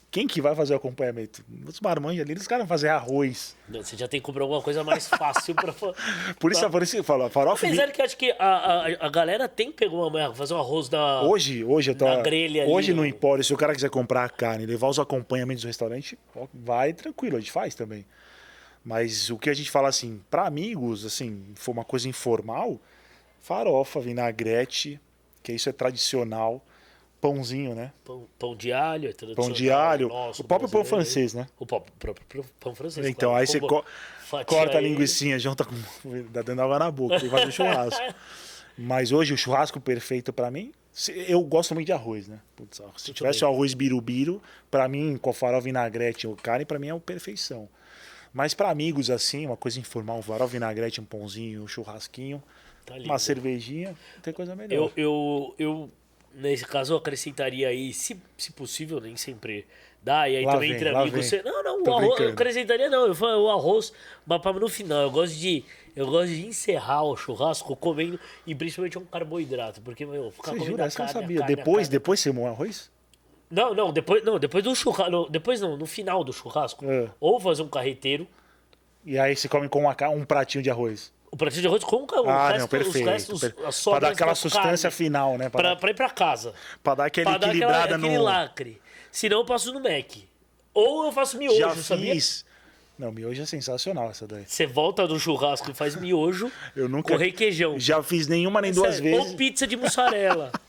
Speaker 2: Quem que vai fazer o acompanhamento? Os marmanjos ali, os caras fazer arroz.
Speaker 1: Não, Você já tem que comprar alguma coisa mais fácil pra... fa-
Speaker 2: Por isso, por isso que eu falo, a farofa.
Speaker 1: Apesar que acho que a, a, a galera tem que pegar uma fazer um arroz da...
Speaker 2: Hoje, hoje eu tô.
Speaker 1: Grelha ali,
Speaker 2: hoje no
Speaker 1: ó.
Speaker 2: Empório, se o cara quiser comprar a carne e levar os acompanhamentos do restaurante, vai tranquilo, a gente faz também. Mas o que a gente fala assim, para amigos, assim, for uma coisa informal, farofa, vinagrete, que isso é tradicional, pãozinho, né?
Speaker 1: Pão, pão de alho, é
Speaker 2: Pão de alho,
Speaker 1: nosso
Speaker 2: o próprio pão francês, né?
Speaker 1: O próprio, próprio pão francês.
Speaker 2: Então,
Speaker 1: claro.
Speaker 2: aí você co- corta a
Speaker 1: ele.
Speaker 2: linguiça, junta com. dá dando água na boca, tem que fazer churrasco. Mas hoje o churrasco perfeito pra mim, eu gosto muito de arroz, né? Putz, se tivesse o arroz birubiru, pra mim, com farofa vinagrete ou carne, pra mim é uma perfeição. Mas pra amigos assim, uma coisa informal, um farofa vinagrete, um pãozinho, um churrasquinho,
Speaker 1: Tá
Speaker 2: uma cervejinha, não tem coisa melhor.
Speaker 1: Eu, eu, eu, nesse caso, eu acrescentaria aí, se, se possível, nem sempre dá, e aí
Speaker 2: Lá
Speaker 1: também
Speaker 2: vem,
Speaker 1: entre amigos você. Não, não, o
Speaker 2: Tô
Speaker 1: arroz, eu
Speaker 2: brincando.
Speaker 1: acrescentaria não, eu falo o arroz, mas no final, eu gosto de. Eu gosto de encerrar o churrasco comendo e principalmente um carboidrato, porque, meu, ficar
Speaker 2: Você
Speaker 1: comendo
Speaker 2: jura? Essa eu não
Speaker 1: carne,
Speaker 2: sabia.
Speaker 1: carne,
Speaker 2: depois,
Speaker 1: carne.
Speaker 2: depois você arroz?
Speaker 1: Não, não, depois, não, depois do churrasco. Depois não, no final do churrasco.
Speaker 2: É.
Speaker 1: Ou fazer um carreteiro.
Speaker 2: E aí você come com uma, um pratinho de arroz.
Speaker 1: O pratinho de arroz com o
Speaker 2: Ah,
Speaker 1: resto,
Speaker 2: não, perfeito.
Speaker 1: os restos,
Speaker 2: per- Pra dar aquela sustância final, né? Pra,
Speaker 1: Pra,
Speaker 2: dar,
Speaker 1: pra ir pra casa.
Speaker 2: pra dar aquela
Speaker 1: Pra dar aquela,
Speaker 2: equilibrada
Speaker 1: aquele
Speaker 2: no.
Speaker 1: lacre. Senão eu passo no Mac. Ou eu faço miojo,
Speaker 2: Já
Speaker 1: sabia?
Speaker 2: fiz. Não, miojo é sensacional essa daí.
Speaker 1: Você volta do churrasco e faz miojo
Speaker 2: Eu nunca.
Speaker 1: com requeijão.
Speaker 2: Já fiz nenhuma nem duas
Speaker 1: Sério.
Speaker 2: vezes.
Speaker 1: Ou pizza de mussarela.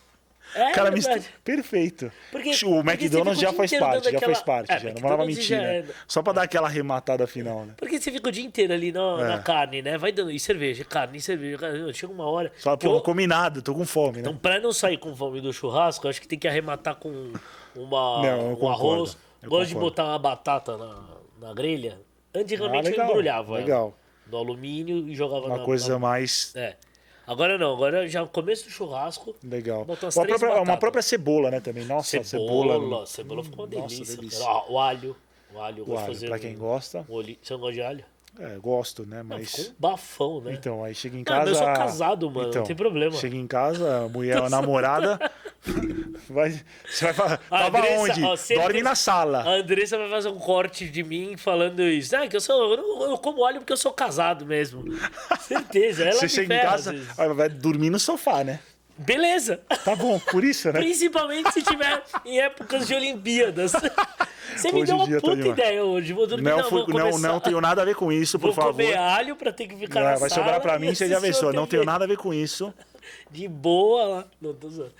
Speaker 1: É
Speaker 2: Cara, mistura... perfeito.
Speaker 1: Porque-
Speaker 2: o McDonald's já faz parte,
Speaker 1: dando
Speaker 2: já faz parte.
Speaker 1: É,
Speaker 2: já. Não vou
Speaker 1: McDonald's
Speaker 2: mentir,
Speaker 1: já
Speaker 2: né?
Speaker 1: é-
Speaker 2: Só pra dar aquela arrematada final, né?
Speaker 1: Porque você fica o dia inteiro ali na,
Speaker 2: É.
Speaker 1: na carne, né? Vai dando. E cerveja, carne, e cerveja. carne. Chega uma hora.
Speaker 2: Só, pô,
Speaker 1: eu-
Speaker 2: não comi nada, tô com fome, né?
Speaker 1: Então, pra não sair com fome do churrasco, acho que tem que arrematar com uma,
Speaker 2: Não,
Speaker 1: um
Speaker 2: concordo,
Speaker 1: arroz.
Speaker 2: eu
Speaker 1: Gosto de
Speaker 2: concordo.
Speaker 1: botar uma batata na, na grelha. Antigamente
Speaker 2: Ah, legal,
Speaker 1: eu embrulhava ela
Speaker 2: legal.
Speaker 1: no alumínio e jogava
Speaker 2: Uma
Speaker 1: na,
Speaker 2: coisa
Speaker 1: na...
Speaker 2: mais
Speaker 1: É. Agora não, agora já começo do churrasco.
Speaker 2: legal. Uma própria, uma própria cebola, né, também. Nossa,
Speaker 1: Cebola,
Speaker 2: cebola.
Speaker 1: cebola, ficou uma
Speaker 2: Nossa,
Speaker 1: delícia.
Speaker 2: delícia.
Speaker 1: cara. Ó, o alho. O alho, eu
Speaker 2: O alho,
Speaker 1: fazer.
Speaker 2: pra
Speaker 1: um-
Speaker 2: quem gosta.
Speaker 1: um olhinho. Você não gosta de alho?
Speaker 2: É, gosto, né?
Speaker 1: Não,
Speaker 2: Mas.
Speaker 1: ficou um bafão, né?
Speaker 2: Então, aí chega em casa.
Speaker 1: mas eu sou casado, mano, não tem problema.
Speaker 2: Chega em casa, a mulher, a namorada. vai, você vai falar.
Speaker 1: A
Speaker 2: Tava
Speaker 1: Andressa,
Speaker 2: onde?
Speaker 1: ó,
Speaker 2: Dorme na sala.
Speaker 1: A Andressa vai fazer um corte de mim falando isso. Ah, que eu sou. Eu, não- eu como alho porque eu sou casado mesmo. Certeza. Ela
Speaker 2: Você chega em casa, vai dormir no sofá, né?
Speaker 1: Beleza.
Speaker 2: Tá bom, por isso, né?
Speaker 1: Principalmente se tiver em épocas de Olimpíadas. Você me
Speaker 2: Hoje
Speaker 1: deu uma
Speaker 2: tá
Speaker 1: puta ideia hoje. Vou dormir,
Speaker 2: Não,
Speaker 1: não,
Speaker 2: fui-
Speaker 1: vou
Speaker 2: não, não tenho nada a ver com isso, por
Speaker 1: Vou
Speaker 2: favor.
Speaker 1: comer alho pra ter que ficar
Speaker 2: Não,
Speaker 1: na
Speaker 2: vai
Speaker 1: sala
Speaker 2: sobrar pra mim, você já pensou. Não tenho nada a ver com isso.
Speaker 1: De boa lá. Não, tô zoando.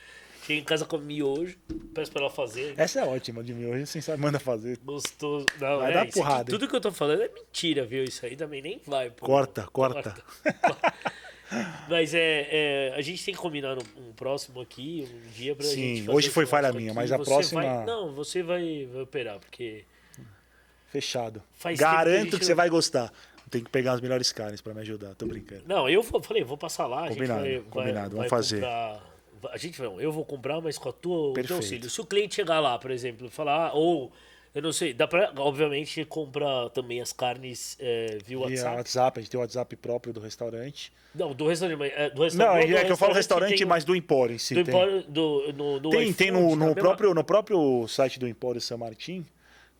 Speaker 1: Chego em casa com miojo, peço pra ela fazer.
Speaker 2: Essa é ótima de mim hoje, sem saber, manda fazer.
Speaker 1: Gostoso. Não,
Speaker 2: Vai
Speaker 1: é,
Speaker 2: dar
Speaker 1: aqui,
Speaker 2: porrada, hein?
Speaker 1: tudo que eu tô falando é mentira, viu? Isso aí também nem vai. Pô.
Speaker 2: Corta, corta.
Speaker 1: Mas é, é, a gente tem que combinar um, um próximo aqui, um dia pra
Speaker 2: Sim,
Speaker 1: gente fazer
Speaker 2: hoje foi falha minha, mas a próxima-
Speaker 1: vai- não, você vai, vai operar, porque
Speaker 2: Fechado.
Speaker 1: Faz que
Speaker 2: Garanto
Speaker 1: gente
Speaker 2: que, você
Speaker 1: não-
Speaker 2: vai gostar. Tem que pegar as melhores carnes pra me ajudar, tô brincando.
Speaker 1: Não, eu fa- falei, vou passar lá.
Speaker 2: Combinado,
Speaker 1: a gente vai,
Speaker 2: combinado,
Speaker 1: vai,
Speaker 2: vamos
Speaker 1: vai
Speaker 2: fazer.
Speaker 1: Comprar, a gente não, eu vou comprar, mas com a tua, o teu auxílio. Se o cliente chegar lá, por exemplo, falar, ah, ou eu não sei, dá pra, obviamente, comprar também as carnes é, via
Speaker 2: Via
Speaker 1: WhatsApp.
Speaker 2: WhatsApp, a gente tem o WhatsApp próprio do restaurante.
Speaker 1: Não, do restaurante, mas, é, do
Speaker 2: Não,
Speaker 1: restaurante.
Speaker 2: é
Speaker 1: do
Speaker 2: que eu falo restaurante,
Speaker 1: tem um-
Speaker 2: mas do Empório em si.
Speaker 1: do. Empório, do, no, no
Speaker 2: Tem, tem no, no próprio, no próprio site do Empório São Martin,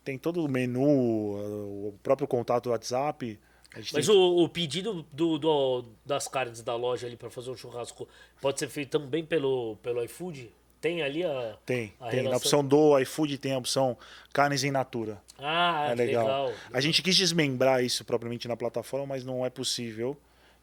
Speaker 2: tem todo o menu, o próprio contato do WhatsApp.
Speaker 1: Mas
Speaker 2: tem-
Speaker 1: o, o pedido do, do- das carnes da loja ali para fazer um churrasco pode ser feito também pelo, pelo iFood? Tem ali a.
Speaker 2: Tem,
Speaker 1: a
Speaker 2: tem. Na
Speaker 1: relação?
Speaker 2: opção do iFood tem a opção carnes em natura.
Speaker 1: Ah,
Speaker 2: é legal.
Speaker 1: legal.
Speaker 2: A gente quis desmembrar isso propriamente na plataforma, mas não é possível.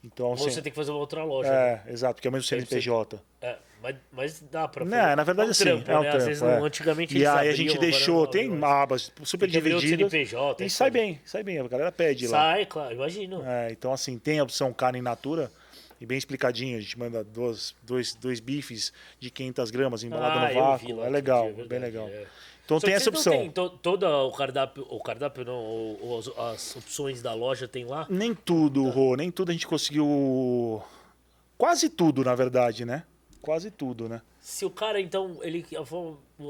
Speaker 2: Então,
Speaker 1: Você
Speaker 2: assim,
Speaker 1: tem que fazer uma outra loja. né?
Speaker 2: é, exato, porque é o mesmo CNPJ.
Speaker 1: É, mas, mas dá pra
Speaker 2: Não, na verdade,
Speaker 1: é um trampo,
Speaker 2: é um
Speaker 1: né?
Speaker 2: trampo.
Speaker 1: Às vezes,
Speaker 2: é.
Speaker 1: não, antigamente
Speaker 2: E aí a gente deixou,
Speaker 1: não,
Speaker 2: tem abas super divididas.
Speaker 1: CNPJ,
Speaker 2: E sai bem, sai bem, a galera pede lá.
Speaker 1: Sai, claro, imagino.
Speaker 2: É, então, assim, tem a opção carne in natura e bem explicadinho. A gente manda duas, dois, dois bifes de 500 gramas embalado
Speaker 1: Ah,
Speaker 2: no vácuo. É legal,
Speaker 1: dia, é
Speaker 2: bem legal.
Speaker 1: é.
Speaker 2: Então
Speaker 1: Só
Speaker 2: tem essa opção.
Speaker 1: têm to- toda o cardápio, o cardápio não, as, opções da loja tem lá?
Speaker 2: Nem tudo, Rô, nem tudo a gente conseguiu. Quase tudo, na verdade, né? Quase tudo, né?
Speaker 1: Se o cara, então, ele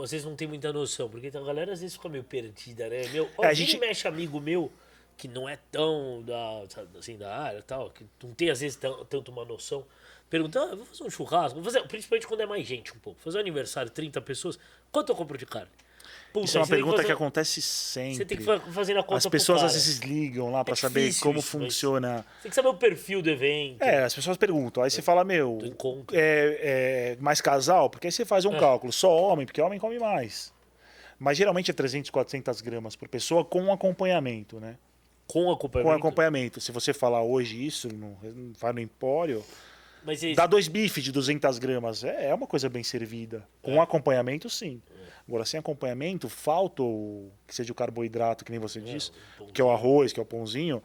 Speaker 1: às vezes não tem muita noção, porque a galera às vezes fica meio perdida, né? Meu, ó,
Speaker 2: É, a gente-
Speaker 1: mexe amigo meu, que não é tão da, assim, da área tal, que não tem às vezes tanto uma noção, perguntando, ah, vou fazer um churrasco, vou fazer, principalmente quando é mais gente um pouco, fazer um aniversário, 30 pessoas, quanto eu compro de carne? Puta,
Speaker 2: Isso é uma pergunta que
Speaker 1: fazer-
Speaker 2: acontece sempre.
Speaker 1: Você tem que fa- fazer na conta
Speaker 2: As pessoas às vezes ligam lá pra
Speaker 1: É
Speaker 2: saber como
Speaker 1: isso,
Speaker 2: funciona.
Speaker 1: Você tem que saber o perfil do evento.
Speaker 2: É, as pessoas perguntam. Aí você fala, meu, é, é mais casal? Porque aí você faz um
Speaker 1: É.
Speaker 2: cálculo. Só homem, porque homem come mais. Mas geralmente é 300, 400 gramas por pessoa com acompanhamento, né?
Speaker 1: Com acompanhamento.
Speaker 2: Com acompanhamento. Se você falar hoje isso, no, vai no empório,
Speaker 1: Mas esse-
Speaker 2: dá dois bifes de 200 gramas. É, é uma coisa bem servida.
Speaker 1: É.
Speaker 2: Com acompanhamento, sim. Agora, sem acompanhamento, falta o que seja o carboidrato, que nem você disse,
Speaker 1: o
Speaker 2: que é o arroz, que é o pãozinho.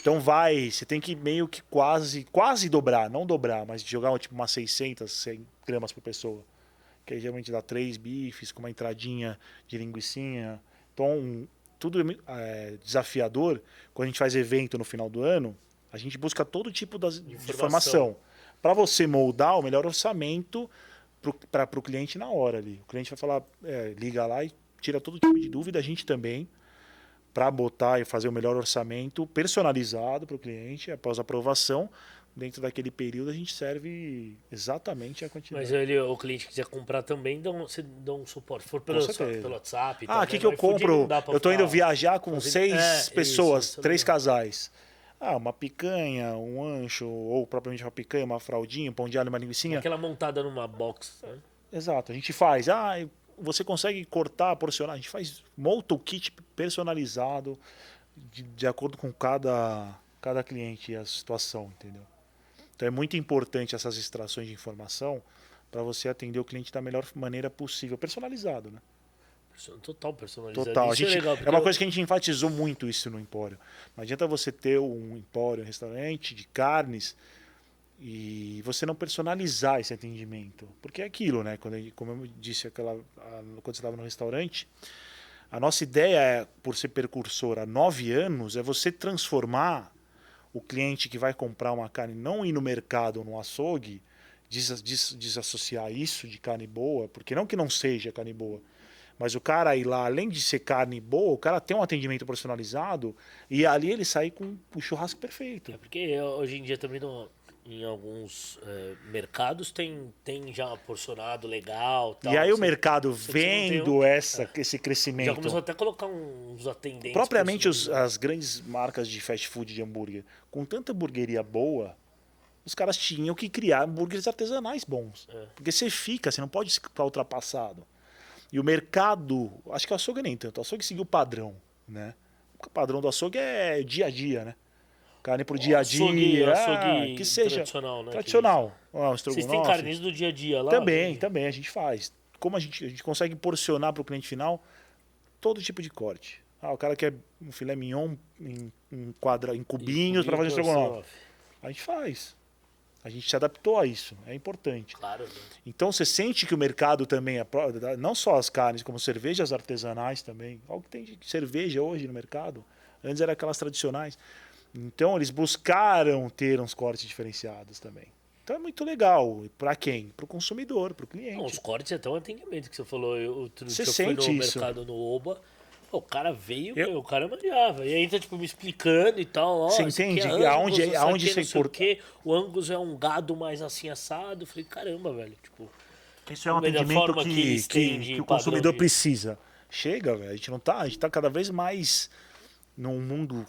Speaker 2: Então vai, você tem que meio que quase, quase dobrar, não dobrar, mas jogar tipo umas 600, 100 gramas por pessoa. Que aí geralmente dá três bifes com uma entradinha de linguiçinha. Então, tudo é desafiador. Quando a gente faz evento no final do ano, a gente busca todo tipo das- de
Speaker 1: Informação.
Speaker 2: informação. Para você moldar o melhor orçamento para o cliente na hora ali. O cliente vai falar, é, liga lá e tira todo tipo de dúvida, a gente também, para botar e fazer o melhor orçamento personalizado para o cliente, após aprovação. Dentro daquele período a gente serve exatamente a quantidade.
Speaker 1: Mas ele, o cliente quiser comprar também, dá um, você dá um suporte. Se for pelo, pelo WhatsApp.
Speaker 2: Ah, o que, que eu compro? Eu tô indo viajar com seis
Speaker 1: É, isso,
Speaker 2: pessoas,
Speaker 1: isso é
Speaker 2: três casais. Ah, uma picanha, um ancho, ou propriamente uma picanha, uma fraldinha, um pão de alho, uma linguicinha.
Speaker 1: Aquela montada numa box. né?
Speaker 2: Exato, a gente faz. Ah, você consegue cortar, porcionar. A gente faz, monta o kit personalizado de, de acordo com cada, cada cliente e a situação, entendeu? Então é muito importante essas extrações de informação para você atender o cliente da melhor maneira possível, personalizado, né?
Speaker 1: Total personalizado.
Speaker 2: Total.
Speaker 1: É
Speaker 2: gente,
Speaker 1: legal.
Speaker 2: é uma
Speaker 1: eu-
Speaker 2: coisa que a gente enfatizou muito isso no Empório. Não adianta você ter um Empório, um restaurante de carnes e você não personalizar esse atendimento. Porque é aquilo, né? Quando, como eu disse aquela, quando você estava no restaurante, a nossa ideia, é, por ser percursor há nove anos, é você transformar o cliente que vai comprar uma carne, não ir no mercado ou no açougue, des- des- desassociar isso de carne boa, porque não que não seja carne boa, mas o cara ir lá, além de ser carne boa, o cara tem um atendimento personalizado e ali ele sai com o churrasco perfeito.
Speaker 1: É porque hoje em dia também no- em alguns eh, mercados tem, tem já porcionado legal. Tal,
Speaker 2: e aí o mercado vendo
Speaker 1: um-
Speaker 2: essa, esse
Speaker 1: Já
Speaker 2: crescimento.
Speaker 1: começou até a colocar uns atendentes.
Speaker 2: Propriamente os- as grandes marcas de fast food de hambúrguer, com tanta hamburgueria boa, os caras tinham que criar hambúrgueres artesanais bons.
Speaker 1: É.
Speaker 2: Porque você fica, você não pode ficar ultrapassado. E o mercado, acho que o açougue nem tanto, o açougue seguiu o padrão, né? O padrão do açougue é dia a dia, né? Carne pro dia a
Speaker 1: Açougue-
Speaker 2: dia,
Speaker 1: açougue
Speaker 2: ah, que seja
Speaker 1: tradicional, né?
Speaker 2: tradicional. Ah, um
Speaker 1: Vocês têm carnes do dia a dia lá?
Speaker 2: Também,
Speaker 1: né?
Speaker 2: também a gente faz. Como a gente, a gente consegue porcionar para o cliente final todo tipo de corte. Ah, o cara quer um filé mignon em, em, quadra, em cubinhos para fazer estrogonofe. A gente faz. A gente se adaptou a isso. É importante.
Speaker 1: Claro. né?
Speaker 2: Então você sente que o mercado também, é não só as carnes, como cervejas artesanais também. Olha o que tem de cerveja hoje no mercado. Antes eram aquelas tradicionais. Então eles buscaram ter uns cortes diferenciados também. Então é muito legal. Para quem? Para o consumidor, para o cliente. Não,
Speaker 1: os cortes é até um atendimento que você falou. Eu,
Speaker 2: você dia no isso.
Speaker 1: mercado no Oba. o cara veio, eu... meu, o cara manjava. E aí tá tipo me explicando e tal. Ó,
Speaker 2: você entende? É Angus, aonde, aonde você
Speaker 1: importa? O Angus é um gado mais assim assado. Eu falei, caramba, velho. Tipo,
Speaker 2: isso é um atendimento que, que, que, que o consumidor de... precisa. Chega, velho. A gente não tá. A gente tá cada vez mais num mundo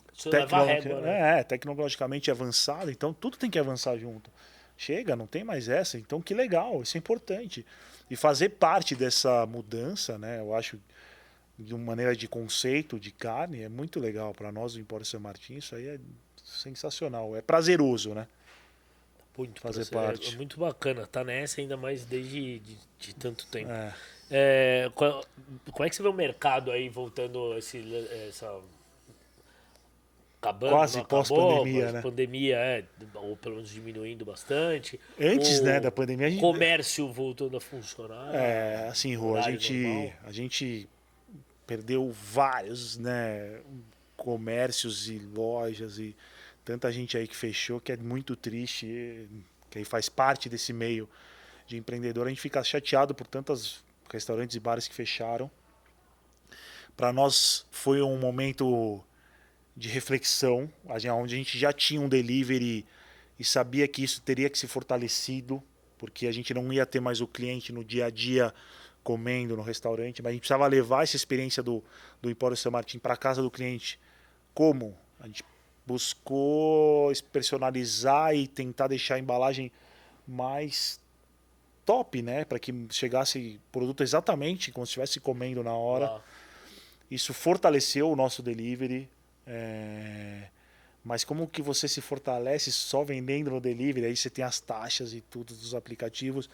Speaker 1: régua, né?
Speaker 2: é, tecnologicamente avançado, então tudo tem que avançar junto. Chega, não tem mais essa. Então que legal, isso é importante. E fazer parte dessa mudança, né? Eu acho de uma maneira de conceito de carne é muito legal para nós do Empório São Martin. Isso aí é sensacional, é prazeroso, né?
Speaker 1: Muito fazer parte. É muito bacana, tá nessa ainda mais desde de, de tanto tempo. É. É, qual, como é que você vê o mercado aí voltando esse, essa acabando,
Speaker 2: quase pós-pandemia,
Speaker 1: né? Pandemia, é, ou pelo menos diminuindo bastante.
Speaker 2: Antes, né, da pandemia, a gente...
Speaker 1: comércio voltando a funcionar.
Speaker 2: É, assim, Rô, a gente, a gente perdeu vários, né, comércios e lojas e tanta gente aí que fechou que é muito triste, que aí faz parte desse meio de empreendedor. A gente fica chateado por tantos restaurantes e bares que fecharam. Para nós foi um momento de reflexão, onde a gente já tinha um delivery e sabia que isso teria que ser fortalecido, porque a gente não ia ter mais o cliente no dia a dia comendo no restaurante, mas a gente precisava levar essa experiência do, do Empório São Martin para casa do cliente. Como? A gente buscou personalizar e tentar deixar a embalagem mais top, né, para que chegasse produto exatamente como se estivesse comendo na hora. Ah. Isso fortaleceu o nosso delivery. É... Mas como que você se fortalece só vendendo no delivery? Aí você tem as taxas e tudo dos aplicativos,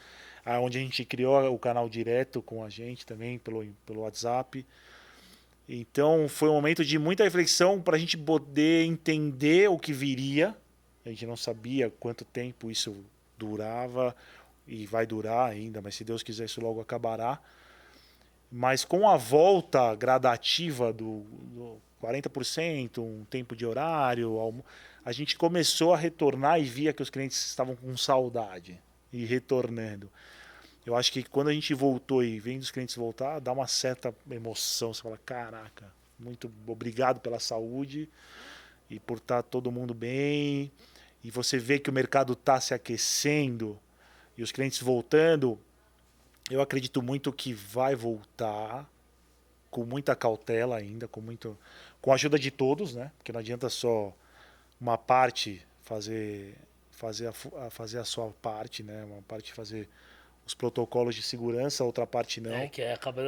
Speaker 2: onde a gente criou o canal direto com a gente também pelo, pelo WhatsApp. Então foi um momento de muita reflexão para a gente poder entender o que viria. A gente não sabia quanto tempo isso durava e vai durar ainda, mas se Deus quiser isso logo acabará. Mas com a volta gradativa do, do 40%, um tempo de horário, a gente começou a retornar e via que os clientes estavam com saudade e retornando. Eu acho que quando a gente voltou e vem dos clientes voltar, dá uma certa emoção. Você fala, caraca, muito obrigado pela saúde e por estar tá todo mundo bem. E você vê que o mercado está se aquecendo e os clientes voltando. Eu acredito muito que vai voltar com muita cautela ainda, com muito, com a ajuda de todos, né? Porque não adianta só uma parte fazer fazer a, fazer a sua parte, né? Uma parte fazer os protocolos de segurança, outra parte não. É,
Speaker 1: que acaba...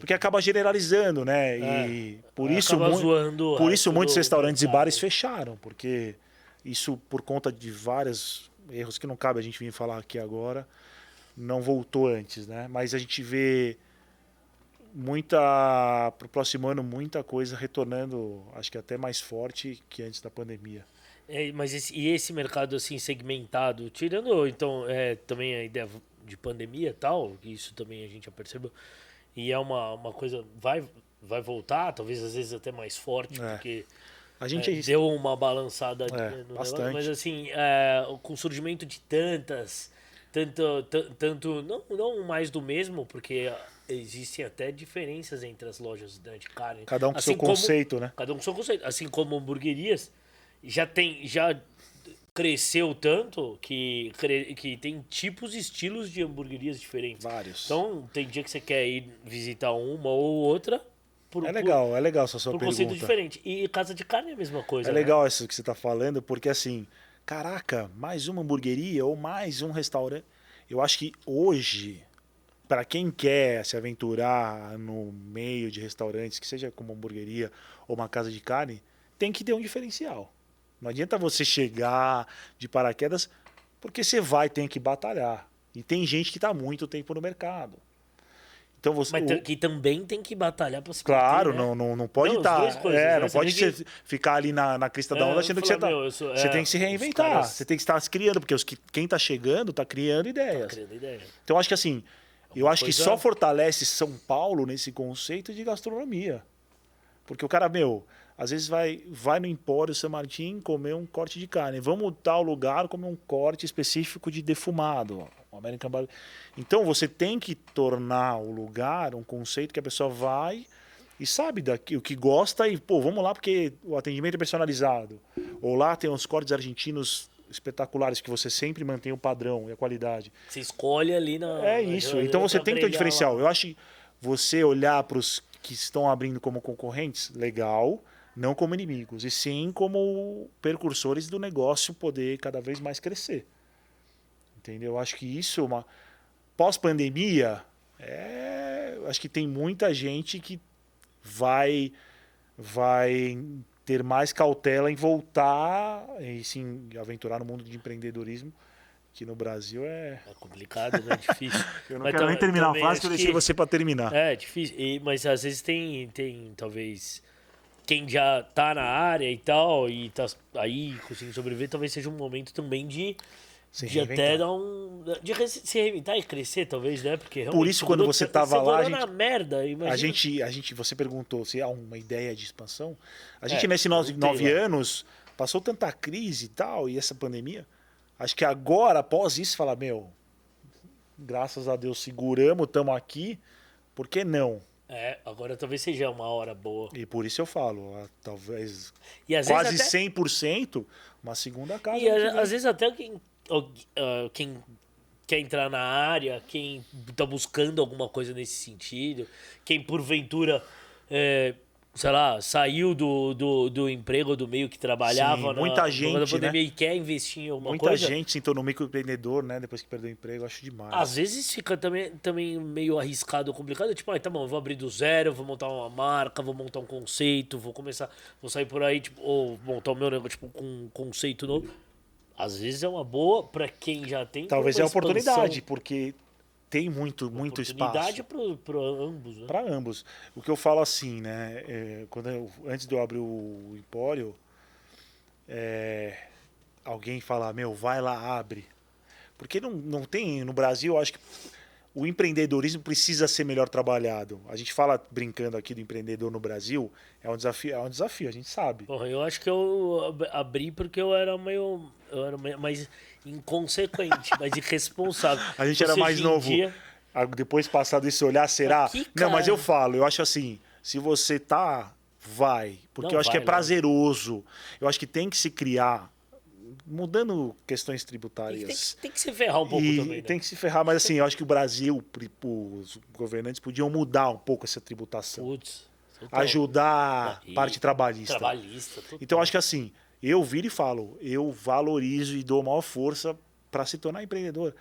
Speaker 2: Porque acaba generalizando, né? É, e por isso, mu por isso muitos restaurantes e bares fecharam, porque isso por conta de vários erros que não cabe a gente vir falar aqui agora, não voltou antes, né? Mas a gente vê muita para o próximo ano muita coisa retornando, acho que até mais forte que antes da pandemia.
Speaker 1: É, mas esse, e esse mercado assim segmentado, tirando então é, também a ideia de pandemia e tal, isso também a gente já percebeu, e é uma, uma coisa vai vai voltar, talvez às vezes até mais forte, é. porque
Speaker 2: a gente
Speaker 1: é, deu uma balançada
Speaker 2: é, no bastante.
Speaker 1: Negócio, mas assim, é, com o surgimento de tantas tanto, tanto não, não mais do mesmo, porque existem até diferenças entre as lojas né, de carne.
Speaker 2: Cada um com assim seu como, conceito, né?
Speaker 1: Cada um com seu conceito. Assim como hamburguerias, já tem já cresceu tanto que, que tem tipos e estilos de hamburguerias diferentes.
Speaker 2: Vários.
Speaker 1: Então, tem dia que você quer ir visitar uma ou outra.
Speaker 2: Por, é legal, por, é legal essa sua por pergunta. conceito
Speaker 1: diferente. E casa de carne é a mesma coisa.
Speaker 2: É
Speaker 1: né?
Speaker 2: legal isso que você está falando, porque assim, caraca, mais uma hamburgueria ou mais um restaurante. Eu acho que hoje, para quem quer se aventurar no meio de restaurantes, que seja como hamburgueria ou uma casa de carne, tem que ter um diferencial. Não adianta você chegar de paraquedas, porque você vai tem que batalhar. E tem gente que está muito tempo no mercado.
Speaker 1: Então você, Mas o... que também tem que batalhar para se
Speaker 2: Claro, né? não, não, não pode estar. Tá, é, né? não pode que... ficar ali na, na crista da onda achando que você tá. Sou, você é, tem que se reinventar. Caras... Você tem que estar se criando, porque os que, quem está chegando está criando ideias. Tá criando ideia. Então acho que assim, eu acho que só fortalece São Paulo nesse conceito de gastronomia. Porque o cara, meu, às vezes vai, vai no Empório São Martin comer um corte de carne. Vamos tal lugar comer um corte específico de defumado. American Barbecue. Então você tem que tornar o lugar um conceito que a pessoa vai e sabe daqui, o que gosta e, pô, vamos lá porque o atendimento é personalizado. Ou lá tem uns cortes argentinos espetaculares que você sempre mantém o padrão e a qualidade.
Speaker 1: Você escolhe ali na.
Speaker 2: É isso.
Speaker 1: na-
Speaker 2: então você
Speaker 1: pra
Speaker 2: tem que ter o diferencial.
Speaker 1: lá.
Speaker 2: Eu acho que você olhar para os que estão abrindo como concorrentes, legal, não como inimigos, e sim como percursores do negócio poder cada vez mais crescer. Entendeu? Eu acho que isso é uma pós-pandemia, é, acho que tem muita gente que vai vai ter mais cautela em voltar e sim aventurar no mundo de empreendedorismo, que no Brasil é
Speaker 1: É complicado, né? Difícil.
Speaker 2: eu não
Speaker 1: Mas
Speaker 2: quero nem terminar a frase que eu deixei
Speaker 1: que-
Speaker 2: você para terminar.
Speaker 1: É, difícil. E- mas às vezes tem, tem, talvez, quem já tá na área e tal, e tá aí conseguindo sobreviver, talvez seja um momento também de,
Speaker 2: Se
Speaker 1: de até dar um. de se reinventar e crescer, talvez, né? Porque realmente,
Speaker 2: Por isso, quando você tava lá,
Speaker 1: morou
Speaker 2: a gente-
Speaker 1: na merda, imagina.
Speaker 2: A gente, a gente, você perguntou se há uma ideia de expansão. A gente,
Speaker 1: É,
Speaker 2: nesses nove, nove
Speaker 1: lá.
Speaker 2: anos, passou tanta crise e tal, e essa pandemia. Acho que agora, após isso, fala, meu, graças a Deus seguramos, estamos aqui, por que não?
Speaker 1: É, agora talvez seja uma hora boa.
Speaker 2: E por isso eu falo, ah, talvez
Speaker 1: E às
Speaker 2: quase
Speaker 1: vezes até,
Speaker 2: 100%, uma segunda casa.
Speaker 1: E às vezes até quem, ah, quem quer entrar na área, quem tá buscando alguma coisa nesse sentido, quem porventura, é, sei lá, saiu do, do, do emprego, do meio que trabalhava
Speaker 2: Sim,
Speaker 1: na,
Speaker 2: muita
Speaker 1: na
Speaker 2: gente,
Speaker 1: pandemia e quer investir em alguma
Speaker 2: Muita
Speaker 1: coisa.
Speaker 2: gente se tornou microempreendedor, né? Depois que perdeu o emprego, acho demais.
Speaker 1: Às vezes fica também, também meio arriscado, complicado. Tipo, ah, tá bom, vou abrir do zero, vou montar uma marca, vou montar um conceito, vou começar, vou sair por aí, tipo, ou montar o meu negócio tipo, com um conceito novo. Às vezes é uma boa pra quem já tem.
Speaker 2: Talvez é oportunidade, porque tem muito, muito
Speaker 1: oportunidade
Speaker 2: espaço.
Speaker 1: pro, pro ambos, né?
Speaker 2: Para ambos. O que eu falo assim, né? é, quando eu- antes de eu abrir o Empório, é, alguém fala, meu, vai lá, abre. Porque não, não tem, no Brasil, eu acho que o empreendedorismo precisa ser melhor trabalhado. A gente fala brincando aqui do empreendedor no Brasil, é um desafio, é um desafio, a gente sabe.
Speaker 1: Porra, eu acho que eu ab- abri porque eu era meio. Eu era meio mais inconsequente, mais irresponsável.
Speaker 2: A gente
Speaker 1: Ou
Speaker 2: era
Speaker 1: seja,
Speaker 2: mais novo.
Speaker 1: dia-
Speaker 2: Depois passado esse olhar, será?
Speaker 1: Aqui,
Speaker 2: não, mas eu falo, eu acho assim, se você tá, vai. Porque
Speaker 1: Não,
Speaker 2: eu acho que é
Speaker 1: vai
Speaker 2: prazeroso. Eu acho que tem que se criar, mudando questões tributárias.
Speaker 1: tem, que- tem que se ferrar um pouco
Speaker 2: e
Speaker 1: também, né?
Speaker 2: tem que se ferrar, mas assim, eu acho que o Brasil, os governantes podiam mudar um pouco essa tributação.
Speaker 1: Putz.
Speaker 2: Ajudar a parte trabalhista.
Speaker 1: Trabalhista.
Speaker 2: Então eu acho que assim, eu viro e falo, eu valorizo e dou maior força para se tornar empreendedor.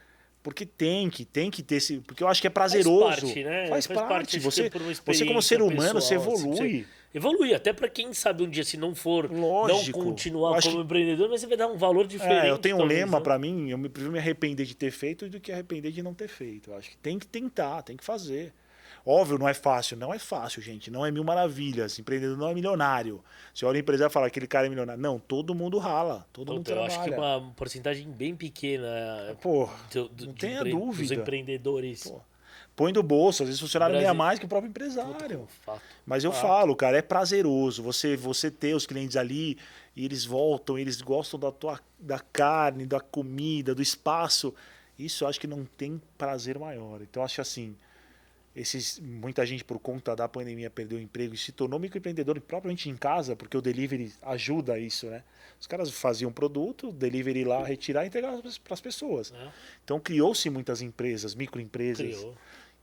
Speaker 2: Porque tem que, tem que ter esse. Porque eu acho que é prazeroso.
Speaker 1: parte, né?
Speaker 2: Faz,
Speaker 1: Faz
Speaker 2: parte.
Speaker 1: parte,
Speaker 2: Você,
Speaker 1: que por uma
Speaker 2: você como ser humano, você
Speaker 1: pessoal, assim,
Speaker 2: evolui.
Speaker 1: Evolui, até pra quem sabe um dia, se não for,
Speaker 2: Lógico.
Speaker 1: não continuar
Speaker 2: Eu
Speaker 1: como empreendedor, mas você vai dar um valor diferente.
Speaker 2: É, eu tenho um
Speaker 1: talvez,
Speaker 2: lema
Speaker 1: né?
Speaker 2: para mim, eu me prefiro me arrepender de ter feito do que arrepender de não ter feito. Eu acho que tem que tentar, tem que fazer. Óbvio, não é fácil, não é fácil, gente. Não é mil maravilhas. Empreendedor não é milionário. Você olha o empresário e fala aquele cara é milionário. Não, todo mundo rala, todo mundo
Speaker 1: Puta, eu
Speaker 2: trabalha.
Speaker 1: acho que uma porcentagem bem pequena
Speaker 2: Pô,
Speaker 1: do, do,
Speaker 2: não tenha
Speaker 1: empre- dos
Speaker 2: dúvida.
Speaker 1: empreendedores.
Speaker 2: Pô, põe do bolso, às vezes o funcionário ganha mais que o próprio
Speaker 1: Puta,
Speaker 2: empresário.
Speaker 1: fato.
Speaker 2: Mas eu
Speaker 1: Fato.
Speaker 2: falo, cara, é prazeroso você você ter os clientes ali e eles voltam, eles gostam da tua da carne, da comida, do espaço. Isso eu acho que não tem prazer maior. Então eu acho assim, esses muita gente por conta da pandemia perdeu o emprego e se tornou microempreendedor propriamente em casa, porque o delivery ajuda isso, né? Os caras faziam produto, delivery lá, retirar e entregar para as pessoas.
Speaker 1: né?
Speaker 2: Então criou-se muitas empresas, microempresas.
Speaker 1: Criou.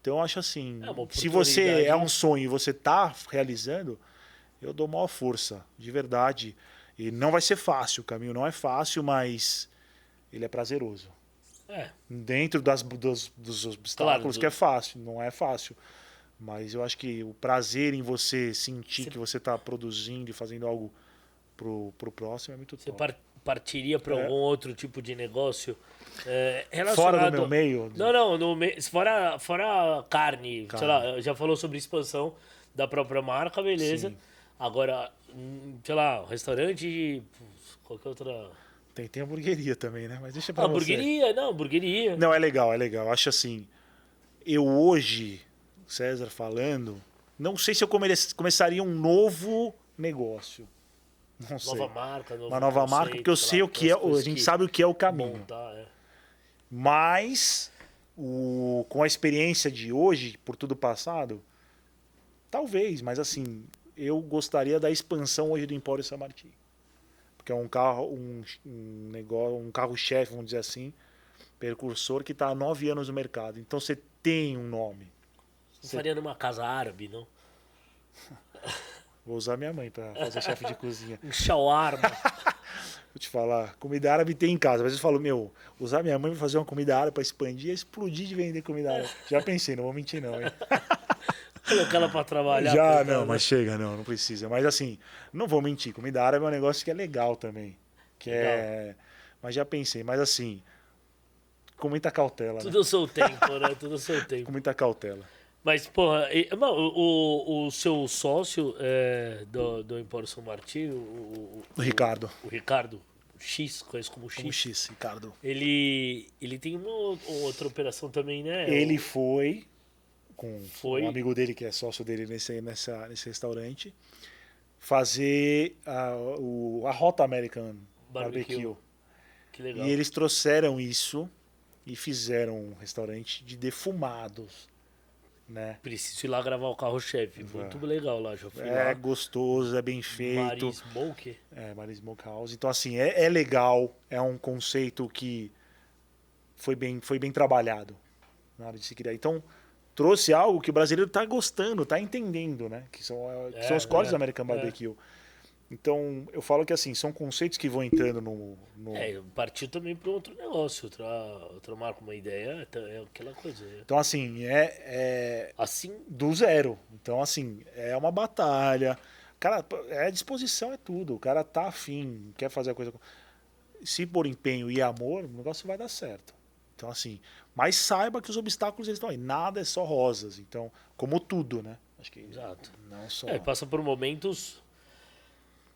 Speaker 2: Então eu acho assim,
Speaker 1: É
Speaker 2: se você é um sonho e você está realizando, eu dou maior força, de verdade. E não vai ser fácil, o caminho não é fácil, mas ele é prazeroso.
Speaker 1: É,
Speaker 2: Dentro das, dos, dos obstáculos
Speaker 1: do-
Speaker 2: que é fácil, não é fácil. Mas eu acho que o prazer em você sentir
Speaker 1: Você-
Speaker 2: que você está produzindo e fazendo algo pro, pro próximo é muito
Speaker 1: você
Speaker 2: top.
Speaker 1: par- partiria para
Speaker 2: É.
Speaker 1: algum outro tipo de negócio é,
Speaker 2: Fora
Speaker 1: relacionado...
Speaker 2: do meu meio,
Speaker 1: Não, não, no me... fora, fora carne,
Speaker 2: Carne.
Speaker 1: sei lá, já falou sobre expansão da própria marca, beleza.
Speaker 2: Sim.
Speaker 1: Agora, hum, sei lá, restaurante, qualquer outra...
Speaker 2: tem, tem hamburgueria também, né? Mas deixa pra
Speaker 1: Ah, hamburgueria, não, hamburgueria.
Speaker 2: Não, é legal, é legal. Acho assim, eu hoje, César falando, não sei se eu come- começaria um novo negócio. Não sei.
Speaker 1: Nova marca, novo
Speaker 2: Uma nova marca, porque eu sei
Speaker 1: lá,
Speaker 2: o que é, a gente
Speaker 1: que
Speaker 2: sabe o que é o caminho.
Speaker 1: montar, é.
Speaker 2: Mas o, com a experiência de hoje, por tudo passado, talvez, mas assim, eu gostaria da expansão hoje do Empório Samartim. Porque é um carro, um, um negócio, um carro-chefe, vamos dizer assim, percursor que está há nove anos no mercado. Então você tem um nome.
Speaker 1: Não faria numa casa árabe, não?
Speaker 2: Vou usar minha mãe para fazer chefe de cozinha.
Speaker 1: Um shawarma.
Speaker 2: Vou te falar, comida árabe tem em casa. Às vezes eu falo, meu, usar minha mãe para fazer uma comida árabe para expandir, é explodir de vender comida árabe. Já pensei, não vou mentir não, hein?
Speaker 1: Colocar ela pra trabalhar.
Speaker 2: Já, não, mas chega, não, não precisa. Mas assim, não vou mentir, comida árabe é um negócio que é legal também. Que é. Mas já pensei, mas assim, com muita cautela, né?
Speaker 1: Tudo ao seu tempo, né? Tudo ao seu tempo.
Speaker 2: Com muita cautela.
Speaker 1: Mas, porra, e- mano, o, o seu sócio é, do, do Empório São Martinho, o,
Speaker 2: O Ricardo.
Speaker 1: o Ricardo X, conhece como X,
Speaker 2: Como X, Ricardo.
Speaker 1: ele, ele tem uma ou- outra operação também, né?
Speaker 2: Ele
Speaker 1: O-
Speaker 2: foi com
Speaker 1: Foi.
Speaker 2: um amigo dele que é sócio dele nesse, nessa, nesse restaurante fazer a, o, a Rota American
Speaker 1: Barbecue.
Speaker 2: Barbecue.
Speaker 1: Que legal.
Speaker 2: E eles trouxeram isso e fizeram um restaurante de defumados, né?
Speaker 1: Preciso ir lá gravar o carro-chefe. Muito legal lá, já fui
Speaker 2: É
Speaker 1: lá.
Speaker 2: gostoso, é bem feito.
Speaker 1: Mari Smoke.
Speaker 2: É, Maria Smokehouse. Então, assim, é, é legal, é um conceito que foi bem, foi bem trabalhado na hora de se criar. Então, trouxe algo que o brasileiro está gostando, está entendendo, né? Que são, é, que
Speaker 1: É,
Speaker 2: são os códigos
Speaker 1: é,
Speaker 2: do American
Speaker 1: é.
Speaker 2: Então, eu falo que, assim, são conceitos que vão entrando no... no-
Speaker 1: É, partiu também para outro negócio, outra, outra marca, uma ideia, é, é aquela coisa. é.
Speaker 2: Então, assim, é, é
Speaker 1: Assim,
Speaker 2: do zero. Então, assim, é uma batalha. Cara, é disposição, é tudo. O cara tá afim, quer fazer a coisa. Se por empenho e amor, o negócio vai dar certo. Então, assim, mas saiba que os obstáculos eles estão aí. Nada é só rosas. Então, como tudo, né? Acho que
Speaker 1: exato.
Speaker 2: não só.
Speaker 1: É, passa por momentos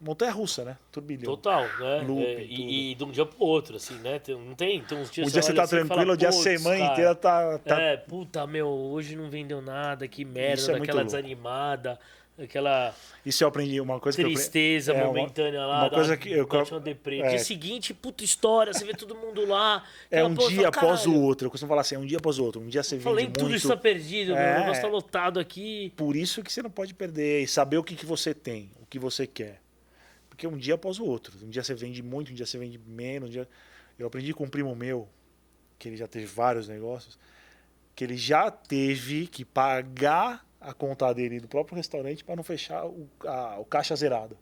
Speaker 2: Montanha russa, né? Turbilhão.
Speaker 1: total, né?
Speaker 2: Looping,
Speaker 1: É, e, e de um dia pro outro, assim, né? Tem, não tem? Tem uns dias
Speaker 2: Um dia você tá
Speaker 1: assim
Speaker 2: tranquilo,
Speaker 1: fala,
Speaker 2: o dia a
Speaker 1: "Putz,
Speaker 2: semana
Speaker 1: cara,
Speaker 2: inteira tá. tá...
Speaker 1: É, puta, meu, hoje não vendeu nada, que merda,
Speaker 2: Isso é louco.
Speaker 1: desanimada, aquela
Speaker 2: Isso eu aprendi uma coisa eu aprendi.
Speaker 1: tristeza
Speaker 2: é, uma-
Speaker 1: momentânea lá.
Speaker 2: uma
Speaker 1: dá-
Speaker 2: coisa que eu-
Speaker 1: uma deprê.
Speaker 2: é.
Speaker 1: Dia seguinte, puta história, você vê todo mundo lá.
Speaker 2: É
Speaker 1: aquela
Speaker 2: um dia
Speaker 1: fala,
Speaker 2: após o
Speaker 1: "Caralho,
Speaker 2: outro. Eu costumo falar assim, é um dia após o outro. Um dia você
Speaker 1: Falei
Speaker 2: vende
Speaker 1: tudo
Speaker 2: muito.
Speaker 1: isso tá perdido, meu,
Speaker 2: É.
Speaker 1: o negócio tá lotado aqui.
Speaker 2: Por isso que você não pode perder e saber o que, que você tem, o que você quer. Porque um dia após o outro. Um dia você vende muito, um dia você vende menos. Um dia... Eu aprendi com um primo meu, que ele já teve vários negócios, que ele já teve que pagar a conta dele do próprio restaurante para não fechar o, a- o caixa zerado.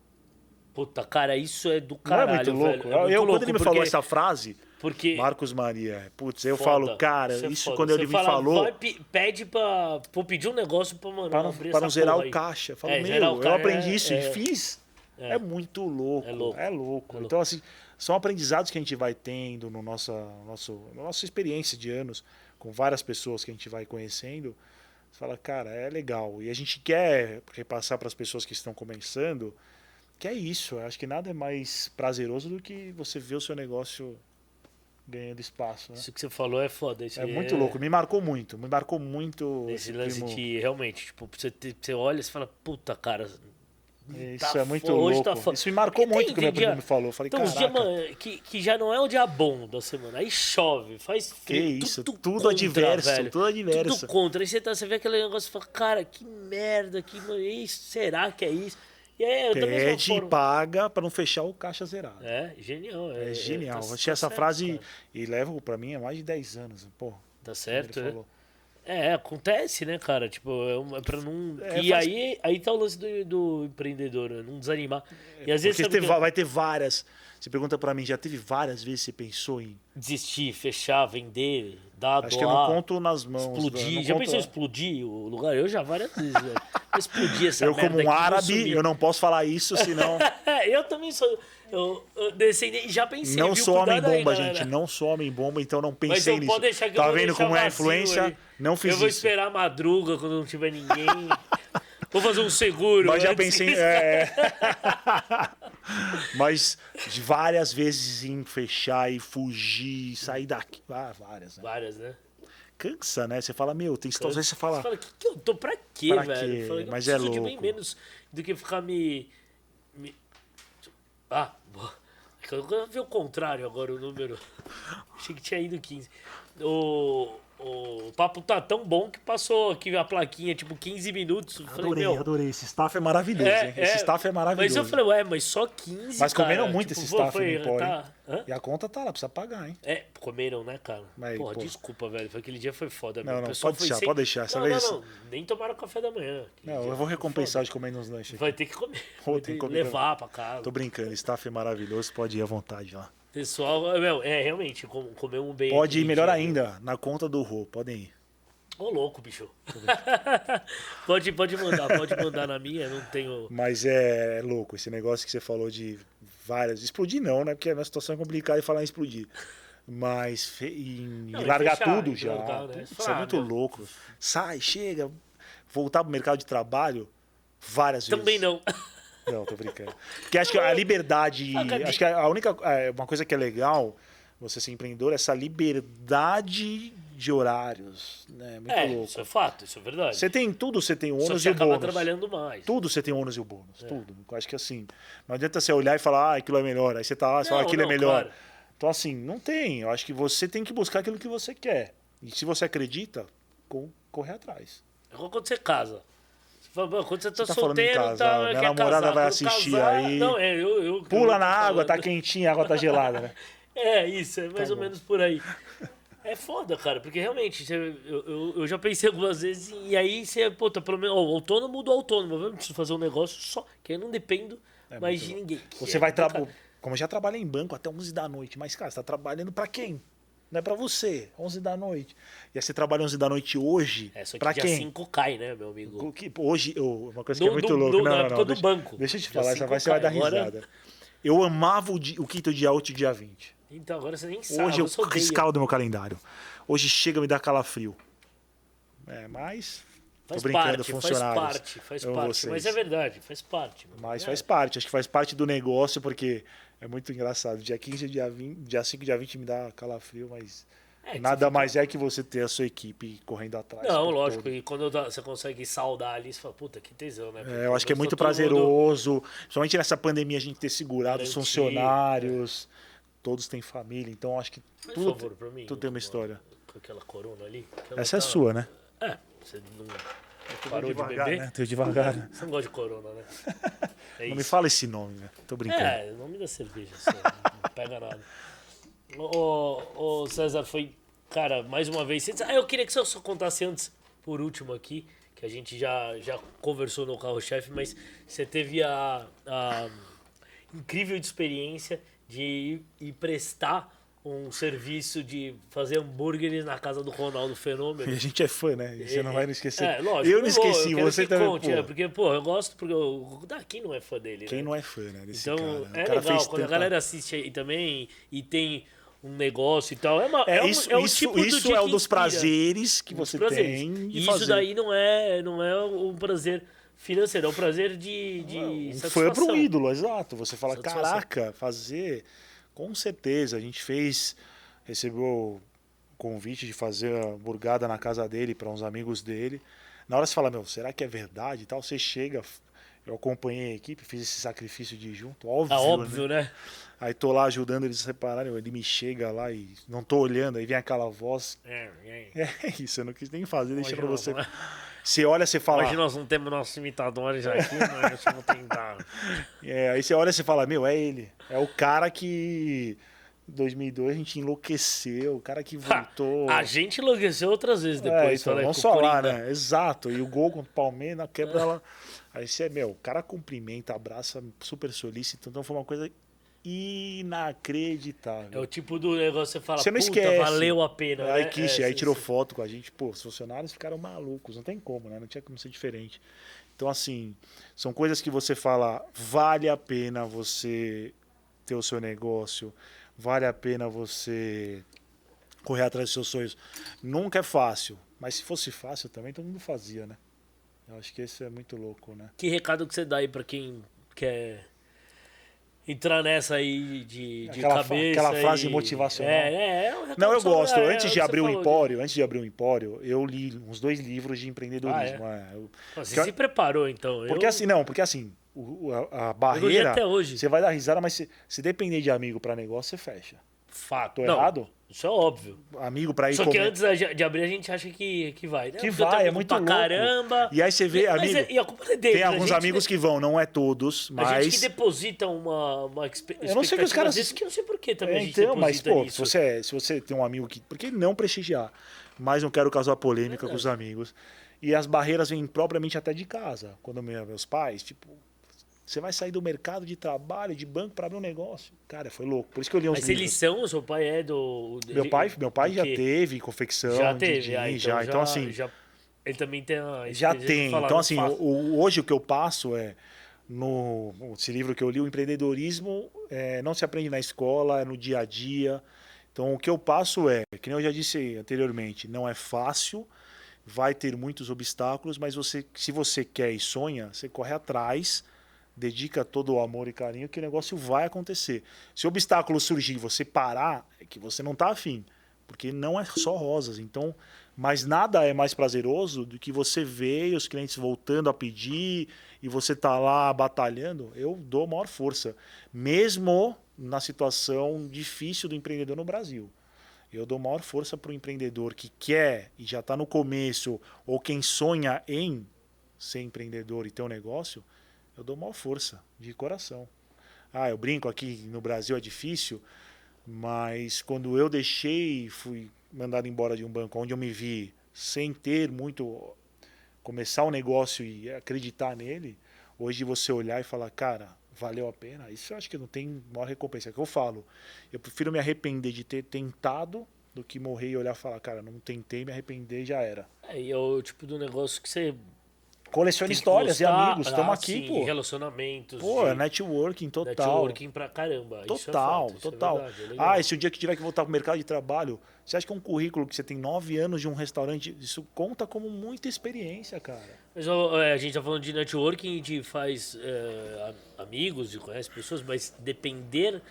Speaker 1: Puta, cara, isso é do
Speaker 2: Não
Speaker 1: caralho,
Speaker 2: é muito louco?
Speaker 1: velho. É muito
Speaker 2: eu,
Speaker 1: louco,
Speaker 2: quando ele me falou
Speaker 1: porque-
Speaker 2: essa frase,
Speaker 1: Porque
Speaker 2: Marcos Maria, putz, eu
Speaker 1: Foda,
Speaker 2: falo, cara,
Speaker 1: é
Speaker 2: isso
Speaker 1: foda.
Speaker 2: quando ele me
Speaker 1: fala,
Speaker 2: falou,
Speaker 1: vai, pe- pede pra, pra pedir um negócio pra, mano,
Speaker 2: para não, pra não zerar
Speaker 1: porra
Speaker 2: o
Speaker 1: aí.
Speaker 2: caixa. Eu falo,
Speaker 1: É,
Speaker 2: meu, eu aprendi
Speaker 1: é-
Speaker 2: isso
Speaker 1: é-
Speaker 2: e fiz.
Speaker 1: É.
Speaker 2: É. muito louco.
Speaker 1: É louco.
Speaker 2: É louco.
Speaker 1: É
Speaker 2: Então, assim, são aprendizados que a gente vai tendo no nossa, nosso, na nossa experiência de anos, com várias pessoas que a gente vai conhecendo. Você fala, cara, é legal. E a gente quer repassar para as pessoas que estão começando que é isso. Eu acho que nada é mais prazeroso do que você ver o seu negócio ganhando espaço. Né?
Speaker 1: Isso que você falou é foda. Isso
Speaker 2: É muito louco. Me marcou muito. Me marcou muito.
Speaker 1: Esse
Speaker 2: esse
Speaker 1: lance
Speaker 2: primo.
Speaker 1: de, realmente, tipo, você, você olha e fala, puta, cara...
Speaker 2: Isso
Speaker 1: tá
Speaker 2: é muito
Speaker 1: hoje
Speaker 2: louco.
Speaker 1: tá
Speaker 2: Isso me marcou
Speaker 1: Porque
Speaker 2: muito
Speaker 1: tem-
Speaker 2: que o meu
Speaker 1: tem dia-
Speaker 2: primo me falou. Eu falei,
Speaker 1: Então, os dias, que, que já não é o dia bom da semana. Aí chove, faz
Speaker 2: Que
Speaker 1: frio.
Speaker 2: isso,
Speaker 1: tudo,
Speaker 2: tudo
Speaker 1: contra,
Speaker 2: adverso,
Speaker 1: velho.
Speaker 2: tudo adverso.
Speaker 1: Tudo contra. Aí você, tá, você vê aquele negócio e fala, cara, que merda, que isso, será que é isso? E aí,
Speaker 2: Pede e paga para não fechar o caixa zerado.
Speaker 1: É, genial. É,
Speaker 2: É, genial.
Speaker 1: tá-
Speaker 2: Achei
Speaker 1: tá
Speaker 2: essa
Speaker 1: certo,
Speaker 2: frase
Speaker 1: cara.
Speaker 2: e levo para mim há mais de 10 anos. Pô,
Speaker 1: Tá
Speaker 2: ele
Speaker 1: certo, é.
Speaker 2: falou.
Speaker 1: É, acontece, né, cara? Tipo, é, pra não.
Speaker 2: É,
Speaker 1: e
Speaker 2: faz-
Speaker 1: aí, aí tá o lance do, do empreendedor, né? não desanimar. E às vezes
Speaker 2: Porque
Speaker 1: que-
Speaker 2: vai ter várias. Você pergunta para mim, já teve várias vezes que você pensou em.
Speaker 1: desistir, fechar, vender, dar,
Speaker 2: Acho que eu
Speaker 1: doar.
Speaker 2: não conto nas mãos.
Speaker 1: Explodir. Já pensou em explodir o lugar? Eu já várias vezes, velho. Explodir essa
Speaker 2: Eu, como um árabe, eu não posso falar isso, senão.
Speaker 1: eu também sou. Eu, eu descendente, já pensei.
Speaker 2: não
Speaker 1: viu?
Speaker 2: sou homem
Speaker 1: aí,
Speaker 2: bomba,
Speaker 1: galera.
Speaker 2: gente. Não sou homem bomba, então não
Speaker 1: Mas
Speaker 2: pensei
Speaker 1: eu
Speaker 2: nisso.
Speaker 1: pode deixar que
Speaker 2: tá
Speaker 1: eu
Speaker 2: vendo como é a influência?
Speaker 1: aí.
Speaker 2: Não fiz
Speaker 1: Eu vou
Speaker 2: isso.
Speaker 1: esperar a madruga quando não tiver ninguém. vou fazer um seguro.
Speaker 2: Mas já pensei. É... Mas de várias vezes em fechar e fugir, sair daqui. Ah, várias, né?
Speaker 1: Várias, né?
Speaker 2: Cansa, né? Você fala, meu, tem situações que você fala.
Speaker 1: Você fala, que, que eu tô pra quê,
Speaker 2: Pra
Speaker 1: velho?
Speaker 2: quê?
Speaker 1: Fala, eu
Speaker 2: Mas
Speaker 1: preciso
Speaker 2: é
Speaker 1: de bem
Speaker 2: louco.
Speaker 1: menos do que ficar me Me- Ah. Eu vi o contrário agora o número. Achei que tinha ido 15. O, o papo tá tão bom que passou aqui a plaquinha, tipo, 15 minutos. Eu falei,
Speaker 2: Adorei,
Speaker 1: meu,
Speaker 2: adorei. Esse staff é maravilhoso,
Speaker 1: é,
Speaker 2: hein? Esse
Speaker 1: é,
Speaker 2: staff é maravilhoso.
Speaker 1: Mas eu falei, ué, mas só 15.
Speaker 2: Mas comeram
Speaker 1: cara.
Speaker 2: muito
Speaker 1: Tipo,
Speaker 2: esse staff
Speaker 1: foi,
Speaker 2: no Empório.
Speaker 1: tá-?
Speaker 2: E a conta tá lá, precisa pagar, hein?
Speaker 1: É, comeram, né, cara?
Speaker 2: Mas,
Speaker 1: Porra,
Speaker 2: pô.
Speaker 1: desculpa, velho. Foi aquele dia foi foda.
Speaker 2: Não,
Speaker 1: meu.
Speaker 2: Não, pode deixar,
Speaker 1: sem-
Speaker 2: pode deixar, essa
Speaker 1: não,
Speaker 2: vez-
Speaker 1: Não, não, nem tomaram café da manhã.
Speaker 2: Não, eu vou recompensar de comer nos lanches.
Speaker 1: Vai ter que comer.
Speaker 2: Vou ter que comer.
Speaker 1: levar pra casa.
Speaker 2: Tô brincando, staff é maravilhoso, pode ir à vontade lá.
Speaker 1: Pessoal, meu, é realmente, com- comer um bem.
Speaker 2: Pode ir melhor ainda, na conta do Rô, podem ir.
Speaker 1: Ô, louco, bicho. pode, pode mandar, pode mandar na minha, não tenho.
Speaker 2: Mas é louco esse negócio que você falou de várias. Explodir não, né? Porque a situação é complicada e falar em explodir. Mas fe... em
Speaker 1: Não,
Speaker 2: largar
Speaker 1: fechar,
Speaker 2: tudo já.
Speaker 1: né?
Speaker 2: Isso é muito
Speaker 1: meu.
Speaker 2: louco. Sai, chega. Voltar pro mercado de trabalho várias vezes.
Speaker 1: Também não.
Speaker 2: Não, tô brincando. Porque acho que a liberdade.
Speaker 1: Ah,
Speaker 2: acho que a única. é, Uma coisa que é legal você ser empreendedor é essa liberdade de horários. Né? Muito
Speaker 1: É,
Speaker 2: louco.
Speaker 1: isso é fato, isso é verdade.
Speaker 2: Você tem tudo, você tem o ônus
Speaker 1: você
Speaker 2: e o bônus.
Speaker 1: trabalhando mais.
Speaker 2: Tudo você tem o ônus e o bônus.
Speaker 1: É.
Speaker 2: Tudo. Eu acho que assim. Não adianta você olhar e falar, ah, aquilo é melhor. Aí você tá lá, você fala, aquilo
Speaker 1: não,
Speaker 2: é melhor.
Speaker 1: claro.
Speaker 2: Então, assim, não tem. Eu acho que você tem que buscar aquilo que você quer. E se você acredita, co- correr atrás.
Speaker 1: É quando você casa. Você fala, "Pô, quando você tá,
Speaker 2: Você tá falando em
Speaker 1: solteiro,
Speaker 2: casar,
Speaker 1: tá,
Speaker 2: minha namorada
Speaker 1: casar.
Speaker 2: vai assistir
Speaker 1: casar-
Speaker 2: aí.
Speaker 1: Não, é, eu, eu,
Speaker 2: Pula
Speaker 1: eu
Speaker 2: na água, tá quentinha, a água tá gelada, né?
Speaker 1: É, isso, é mais
Speaker 2: Tá
Speaker 1: ou
Speaker 2: bom.
Speaker 1: menos por aí. É foda, cara, porque realmente, você- eu, eu, eu já pensei algumas vezes, e aí você, pô, tá pelo menos, ó, o autônomo do autônomo, eu preciso fazer um negócio só, que eu não dependo
Speaker 2: É
Speaker 1: mais de ninguém.
Speaker 2: Você
Speaker 1: é
Speaker 2: vai
Speaker 1: do
Speaker 2: trabalhar. Como eu já trabalhei em banco até 11 da noite, mas, cara, você tá trabalhando pra quem? Não é pra você, 11 da noite. E aí você trabalha 11 da noite hoje,
Speaker 1: É, só que
Speaker 2: pra
Speaker 1: dia
Speaker 2: quem?
Speaker 1: 5 cai, né, meu amigo?
Speaker 2: O que- Hoje, oh, uma coisa que
Speaker 1: No-
Speaker 2: é muito louca.
Speaker 1: no-
Speaker 2: não, não,
Speaker 1: do
Speaker 2: deixa,
Speaker 1: banco.
Speaker 2: Deixa eu te
Speaker 1: Dia
Speaker 2: falar, essa vai, você vai dar.
Speaker 1: Agora-
Speaker 2: risada. Eu amava o, di- o quinto dia útil dia 20.
Speaker 1: Então agora você nem sabe.
Speaker 2: Hoje eu
Speaker 1: odeia.
Speaker 2: riscava do meu calendário. Hoje chega me dar calafrio. É, mas.
Speaker 1: Faz
Speaker 2: tô brincando,
Speaker 1: parte, faz parte, faz
Speaker 2: Eu,
Speaker 1: parte. Mas é verdade, faz parte.
Speaker 2: Mas
Speaker 1: É.
Speaker 2: faz parte, acho que faz parte do negócio, porque é muito engraçado. Dia 15 e dia 20, dia 5 e dia 20 me dá calafrio, mas
Speaker 1: É,
Speaker 2: nada
Speaker 1: fica-
Speaker 2: mais é que você ter a sua equipe correndo atrás.
Speaker 1: Não, lógico,
Speaker 2: todo.
Speaker 1: e quando você consegue saudar ali, você fala, puta, que tesão, né?
Speaker 2: É, eu acho que é muito
Speaker 1: mundo-
Speaker 2: prazeroso, principalmente nessa pandemia, a gente ter segurado os
Speaker 1: Garantir,
Speaker 2: funcionários, todos têm família, então acho que
Speaker 1: Faz
Speaker 2: tudo,
Speaker 1: favor mim.
Speaker 2: tudo tem uma história.
Speaker 1: Com aquela corona ali. aquela
Speaker 2: Essa é
Speaker 1: tá-
Speaker 2: sua, né?
Speaker 1: É, você não parou de
Speaker 2: devagar,
Speaker 1: beber?
Speaker 2: né? Devagar. né?
Speaker 1: Você não gosta de corona, né? É
Speaker 2: Não me fala esse nome, né? Tô brincando.
Speaker 1: É, o nome da cerveja, só, não pega nada. Ô, ô, César, foi, cara, mais uma vez. Ah, eu queria que você só contasse antes, por último aqui, que a gente já, já conversou no carro-chefe, mas você teve a, a incrível experiência de ir, ir prestar um serviço de fazer hambúrgueres na casa do Ronaldo Fenômeno.
Speaker 2: E a gente é fã, né? Você não vai me esquecer.
Speaker 1: É, lógico.
Speaker 2: eu não
Speaker 1: vou,
Speaker 2: esqueci,
Speaker 1: eu
Speaker 2: você
Speaker 1: que
Speaker 2: também.
Speaker 1: Conte,
Speaker 2: pô.
Speaker 1: é, porque, pô, eu gosto, porque ah, quem não é fã dele,
Speaker 2: Quem
Speaker 1: né?
Speaker 2: não é fã, né? Desse
Speaker 1: Então,
Speaker 2: cara. né?
Speaker 1: é
Speaker 2: o cara
Speaker 1: legal, quando a
Speaker 2: tanta-
Speaker 1: galera assiste aí também e tem um negócio e tal. É, uma,
Speaker 2: É,
Speaker 1: é, um,
Speaker 2: isso,
Speaker 1: é um
Speaker 2: isso,
Speaker 1: tipo
Speaker 2: isso
Speaker 1: dia
Speaker 2: é um dos prazeres que
Speaker 1: Um
Speaker 2: você
Speaker 1: prazeres.
Speaker 2: tem
Speaker 1: E isso
Speaker 2: fazer.
Speaker 1: daí não é, não é um prazer financeiro, é um prazer de, de
Speaker 2: Um fã
Speaker 1: satisfação.
Speaker 2: pro ídolo, exato. Você fala,
Speaker 1: Satisfação.
Speaker 2: caraca, fazer. Com certeza. A gente fez, recebeu o convite de fazer a burgada na casa dele para uns amigos dele. Na hora você fala, meu, será que é verdade e tal? Você chega, eu acompanhei a equipe, fiz esse sacrifício de ir junto, óbvio.
Speaker 1: Ah,
Speaker 2: né?
Speaker 1: óbvio, né?
Speaker 2: Aí tô lá ajudando eles a separarem, ele me chega lá e não tô olhando, aí vem aquela voz.
Speaker 1: É, é.
Speaker 2: É isso, eu não quis nem fazer, deixa
Speaker 1: não,
Speaker 2: você.
Speaker 1: né?
Speaker 2: Você olha, você fala.
Speaker 1: Hoje nós não temos nossos imitadores aqui, mas vamos tentar.
Speaker 2: É, aí você olha e você fala, meu, é ele. É o cara que. Em 2002 a gente enlouqueceu, o cara que voltou.
Speaker 1: A gente enlouqueceu outras vezes depois.
Speaker 2: é, então, vamos falar,
Speaker 1: Coringa.
Speaker 2: né? Exato. E o gol contra o Palmeiras, quebra ela. Aí você, meu, o cara cumprimenta, abraça, super solícito. Então foi uma coisa
Speaker 1: É
Speaker 2: inacreditável.
Speaker 1: o tipo do negócio que você fala,
Speaker 2: Você não esquece.
Speaker 1: valeu a pena.
Speaker 2: Aí
Speaker 1: né? É,
Speaker 2: aí
Speaker 1: sim,
Speaker 2: tirou
Speaker 1: sim.
Speaker 2: foto com a gente. Pô, os funcionários ficaram malucos, não tem como, né? Não tinha como ser diferente. Então, assim, são coisas que você fala, vale a pena você ter o seu negócio, vale a pena você correr atrás dos seus sonhos. Nunca é fácil, mas se fosse fácil também, todo mundo fazia, né? Eu acho que isso é muito louco, né?
Speaker 1: Que recado que você dá aí pra quem quer entrar nessa aí de, de
Speaker 2: Aquela, fa-
Speaker 1: cabeça.
Speaker 2: aquela frase
Speaker 1: e-
Speaker 2: motivacional.
Speaker 1: É, é, é,
Speaker 2: Não, eu
Speaker 1: Ricardo
Speaker 2: gosto.
Speaker 1: É,
Speaker 2: antes
Speaker 1: é
Speaker 2: de abrir o empório, antes de abrir o empório, eu li uns dois livros de empreendedorismo. é. Eu-
Speaker 1: Pô, Você
Speaker 2: Porque-
Speaker 1: se preparou, então.
Speaker 2: Porque
Speaker 1: eu,
Speaker 2: assim, não, porque assim, o- a, a
Speaker 1: eu
Speaker 2: barreira.
Speaker 1: até hoje.
Speaker 2: Você vai dar risada, mas se, se depender de amigo pra negócio, você fecha.
Speaker 1: Fato.
Speaker 2: Tô
Speaker 1: Não,
Speaker 2: errado?
Speaker 1: Isso é óbvio.
Speaker 2: Amigo pra ir
Speaker 1: Só que
Speaker 2: comer.
Speaker 1: antes da- de abrir a gente acha que, que vai. né?
Speaker 2: Que
Speaker 1: Porque
Speaker 2: vai, é muito
Speaker 1: pra
Speaker 2: louco.
Speaker 1: caramba.
Speaker 2: E aí você vê,
Speaker 1: Mas
Speaker 2: amigo.
Speaker 1: é- e a culpa é deles.
Speaker 2: Tem alguns
Speaker 1: gente-
Speaker 2: amigos que vão, não é todos,
Speaker 1: A gente que
Speaker 2: mas.
Speaker 1: deposita uma, uma
Speaker 2: Eu não sei que os caras-
Speaker 1: vezes, que eu não sei por que também
Speaker 2: É, então, mas, pô, se
Speaker 1: nisso.
Speaker 2: você, é- se você tem um amigo que. Por que não prestigiar? Mas não quero causar polêmica com os amigos. E as barreiras vêm propriamente até de casa. Quando meu- meus pais, tipo, você vai sair do mercado de trabalho, de banco, para abrir um negócio. Cara, foi louco. Por isso que eu li uns
Speaker 1: Mas
Speaker 2: livros.
Speaker 1: eles são, o seu pai é do...
Speaker 2: Meu pai, meu pai já teve confecção,
Speaker 1: Já teve, ah, então
Speaker 2: já. Então, assim,
Speaker 1: já- ele também tem a
Speaker 2: já tem. Então, assim, o- hoje o que eu passo é. No esse livro que eu li, o empreendedorismo é, não se aprende na escola, é no dia a dia. Então, o que eu passo é, que nem eu já disse anteriormente, não é fácil, vai ter muitos obstáculos, mas você, se você quer e sonha, você corre atrás, dedica todo o amor e carinho, que o negócio vai acontecer. Se o obstáculo surgir e você parar, é que você não está afim, porque não é só rosas. Então, mas nada é mais prazeroso do que você ver os clientes voltando a pedir e você tá lá batalhando. Eu dou maior força, mesmo na situação difícil do empreendedor no Brasil. Eu dou maior força para o empreendedor que quer e já está no começo, ou quem sonha em ser empreendedor e ter um negócio, eu dou maior força, de coração. Ah, eu brinco aqui no Brasil é difícil, mas quando eu deixei, fui mandado embora de um banco onde eu me vi sem ter muito começar um negócio e acreditar nele, hoje você olhar e falar, cara, valeu a pena, isso eu acho que não tem maior recompensa. É o que eu falo. Eu prefiro me arrepender de ter tentado do que morrer e olhar e falar, cara, não tentei, me arrepender já era.
Speaker 1: É, e é o tipo do negócio que você
Speaker 2: Coleciona histórias e amigos, estamos
Speaker 1: ah,
Speaker 2: aqui,
Speaker 1: sim,
Speaker 2: pô.
Speaker 1: relacionamentos.
Speaker 2: Pô,
Speaker 1: de
Speaker 2: é networking total.
Speaker 1: networking pra caramba. isso é
Speaker 2: Total,
Speaker 1: fato, isso é
Speaker 2: total.
Speaker 1: verdade, é legal.
Speaker 2: ah, e se o dia que tiver que voltar pro mercado de trabalho, você acha que um currículo que você tem nove anos de um restaurante, isso conta como muita experiência, cara.
Speaker 1: Mas ó, é, a gente tá falando de networking, gente faz é, amigos e conhece pessoas, mas depender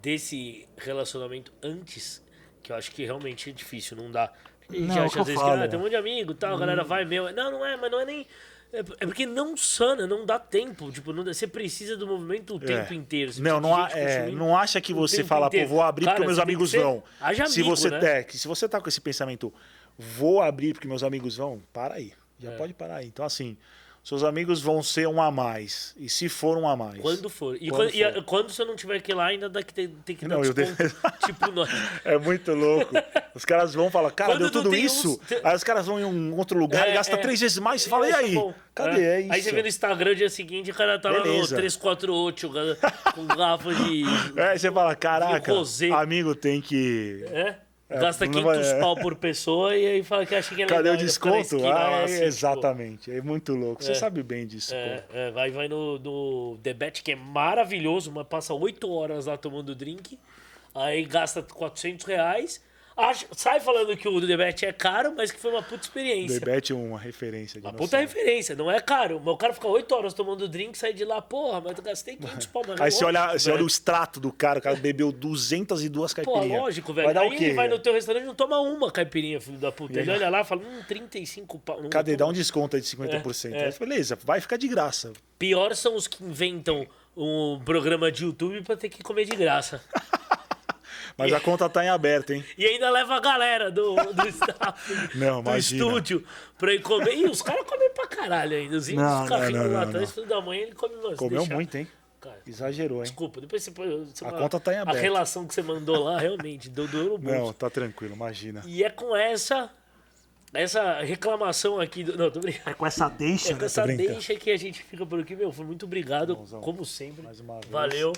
Speaker 1: desse relacionamento antes, que eu acho que realmente é difícil, não dá. A gente
Speaker 2: Não, é
Speaker 1: acha às vezes
Speaker 2: falo.
Speaker 1: que ah, tem um monte de amigo tal, a galera vai meu. Não, não é, mas não é nem. É é porque não sana, não dá tempo. Tipo, não você precisa do movimento o tempo
Speaker 2: É.
Speaker 1: inteiro. você
Speaker 2: Não, não, é, não acha que você
Speaker 1: tempo
Speaker 2: fala,
Speaker 1: inteiro.
Speaker 2: pô, vou abrir
Speaker 1: Cara,
Speaker 2: porque meus amigos
Speaker 1: ser-
Speaker 2: vão.
Speaker 1: haja
Speaker 2: se
Speaker 1: amigo,
Speaker 2: você
Speaker 1: né?
Speaker 2: é, que se você tá com esse pensamento, vou abrir porque meus amigos vão, para aí. Já
Speaker 1: É.
Speaker 2: pode parar aí. Então, assim, seus amigos vão ser um a mais. E se for um a mais.
Speaker 1: Quando for. E
Speaker 2: Quando
Speaker 1: quando, e
Speaker 2: for.
Speaker 1: quando você não tiver que ir lá, ainda dá que ter, tem que dar
Speaker 2: Não, eu
Speaker 1: desconto. tipo, nós.
Speaker 2: É muito louco. Os caras vão falar, cara,
Speaker 1: Quando
Speaker 2: deu tudo
Speaker 1: tem
Speaker 2: isso.
Speaker 1: uns-
Speaker 2: Aí os caras vão em um outro lugar
Speaker 1: É,
Speaker 2: e gastam
Speaker 1: é.
Speaker 2: três vezes mais. Você fala, e
Speaker 1: acho
Speaker 2: aí?
Speaker 1: bom.
Speaker 2: Cadê? É isso.
Speaker 1: Aí você vê no Instagram, dia seguinte, o cara tá lá no 348 cara, com garrafa de.
Speaker 2: É, você fala, caraca, amigo tem que.
Speaker 1: É?
Speaker 2: É,
Speaker 1: Gasta
Speaker 2: não
Speaker 1: 500
Speaker 2: vai- é.
Speaker 1: pau por pessoa e aí fala que acha que é legal.
Speaker 2: Cadê o desconto?
Speaker 1: esquina
Speaker 2: Ah,
Speaker 1: assim,
Speaker 2: exatamente. É muito louco. Você
Speaker 1: É.
Speaker 2: sabe bem disso.
Speaker 1: É,
Speaker 2: pô.
Speaker 1: é, vai, vai no, no The Bet, que é maravilhoso, mas passa 8 horas lá tomando drink, aí gasta 400 reais, acha, sai falando que o The Bet é caro, mas que foi uma puta experiência.
Speaker 2: Debete é uma referência
Speaker 1: Uma puta referência, não é caro. Mas o cara fica 8 horas tomando drink, sai de lá, porra, mas eu gastei 500 pau. Mas
Speaker 2: Aí você olha, você olha
Speaker 1: velho.
Speaker 2: o extrato do cara, o cara bebeu 202
Speaker 1: Pô,
Speaker 2: caipirinhas.
Speaker 1: lógico, velho.
Speaker 2: Vai dar
Speaker 1: aí
Speaker 2: o quê?
Speaker 1: ele vai no teu restaurante e não toma uma caipirinha, filho da puta. Ele olha lá e fala, hum, 35 pau.
Speaker 2: Cadê? Dá um desconto aí de 50%.
Speaker 1: É, é.
Speaker 2: Aí, beleza, vai ficar de graça.
Speaker 1: Pior são os que inventam um programa de YouTube pra ter que comer de graça.
Speaker 2: Mas a conta tá em aberto, hein?
Speaker 1: E ainda leva a galera do, do staff
Speaker 2: Não,
Speaker 1: do estúdio pra ir comer. E os caras comem pra caralho ainda. Os
Speaker 2: Não,
Speaker 1: os carrinhos
Speaker 2: não, não,
Speaker 1: lá
Speaker 2: não,
Speaker 1: atrás, filho da mãe, ele come mais.
Speaker 2: Comeu
Speaker 1: deixa-
Speaker 2: muito, hein?
Speaker 1: Cara,
Speaker 2: Exagerou, hein?
Speaker 1: desculpa, depois você põe. você
Speaker 2: A
Speaker 1: uma-
Speaker 2: conta tá em
Speaker 1: A
Speaker 2: aberto.
Speaker 1: relação que você mandou lá, realmente, deu dor no bolso.
Speaker 2: Não, tá tranquilo, imagina.
Speaker 1: E é com essa. Essa reclamação aqui do. Não, tô brincando.
Speaker 2: É com essa deixa,
Speaker 1: É com essa deixa que a gente fica por aqui, meu. Foi muito obrigado,
Speaker 2: Bonzão.
Speaker 1: como sempre.
Speaker 2: Mais uma vez.
Speaker 1: Valeu.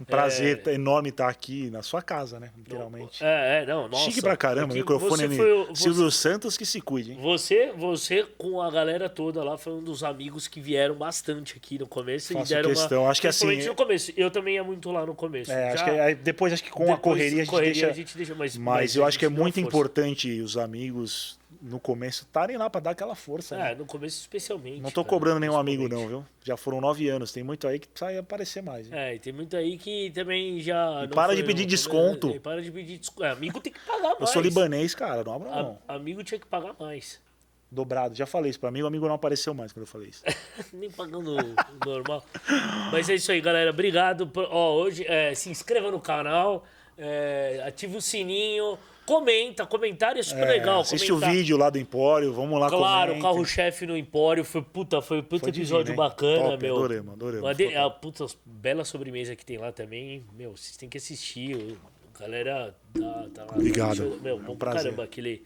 Speaker 2: Um prazer enorme estar aqui na sua casa, né? Literalmente.
Speaker 1: É, é, não, nossa.
Speaker 2: Chique pra caramba,
Speaker 1: Aqui,
Speaker 2: microfone ali.
Speaker 1: o- você-
Speaker 2: Silvio Santos que se cuide, hein?
Speaker 1: Você, você com a galera toda lá foi um dos amigos que vieram bastante aqui no começo
Speaker 2: Faço
Speaker 1: e deram
Speaker 2: questão.
Speaker 1: uma.
Speaker 2: Acho que assim,
Speaker 1: no começo. Eu também ia muito lá no começo.
Speaker 2: É, acho
Speaker 1: Já
Speaker 2: que aí depois acho que com a
Speaker 1: depois,
Speaker 2: correria a gente
Speaker 1: correria
Speaker 2: deixa.
Speaker 1: a gente deixa mais.
Speaker 2: Mas eu acho que é
Speaker 1: a
Speaker 2: muito importante os amigos no começo estarem lá para dar aquela força. né?
Speaker 1: É, no começo especialmente.
Speaker 2: Não tô
Speaker 1: cara,
Speaker 2: cobrando nenhum amigo, não, viu? Já foram nove anos. Tem muito aí que precisa aparecer mais. hein?
Speaker 1: É, e tem muito aí que também já. Não
Speaker 2: para de pedir
Speaker 1: no-
Speaker 2: desconto.
Speaker 1: Para de pedir desconto. É, amigo tem que pagar mais.
Speaker 2: Eu sou libanês, cara. Não abro não.
Speaker 1: A- amigo tinha que pagar mais.
Speaker 2: Dobrado. Já falei isso pra mim. O amigo não apareceu mais quando eu falei isso.
Speaker 1: Nem pagando normal. Mas é isso aí, galera. Obrigado. por- Ó, hoje, é, se inscreva no canal, é, ative o sininho, comenta. Comentário é super
Speaker 2: É,
Speaker 1: legal.
Speaker 2: assiste
Speaker 1: comentar.
Speaker 2: o vídeo lá do Empório. Vamos lá
Speaker 1: Claro,
Speaker 2: comentem.
Speaker 1: carro-chefe no Empório. Foi, puta, foi puta
Speaker 2: Foi
Speaker 1: episódio
Speaker 2: divino,
Speaker 1: bacana,
Speaker 2: Top,
Speaker 1: meu.
Speaker 2: adorei, mano, adorei,
Speaker 1: a puta bela sobremesa que tem lá também. Meu, vocês têm que assistir. o- galera tá, tá lá.
Speaker 2: Obrigado.
Speaker 1: Meu,
Speaker 2: É um
Speaker 1: bom pra
Speaker 2: prazer.
Speaker 1: caramba, aquele,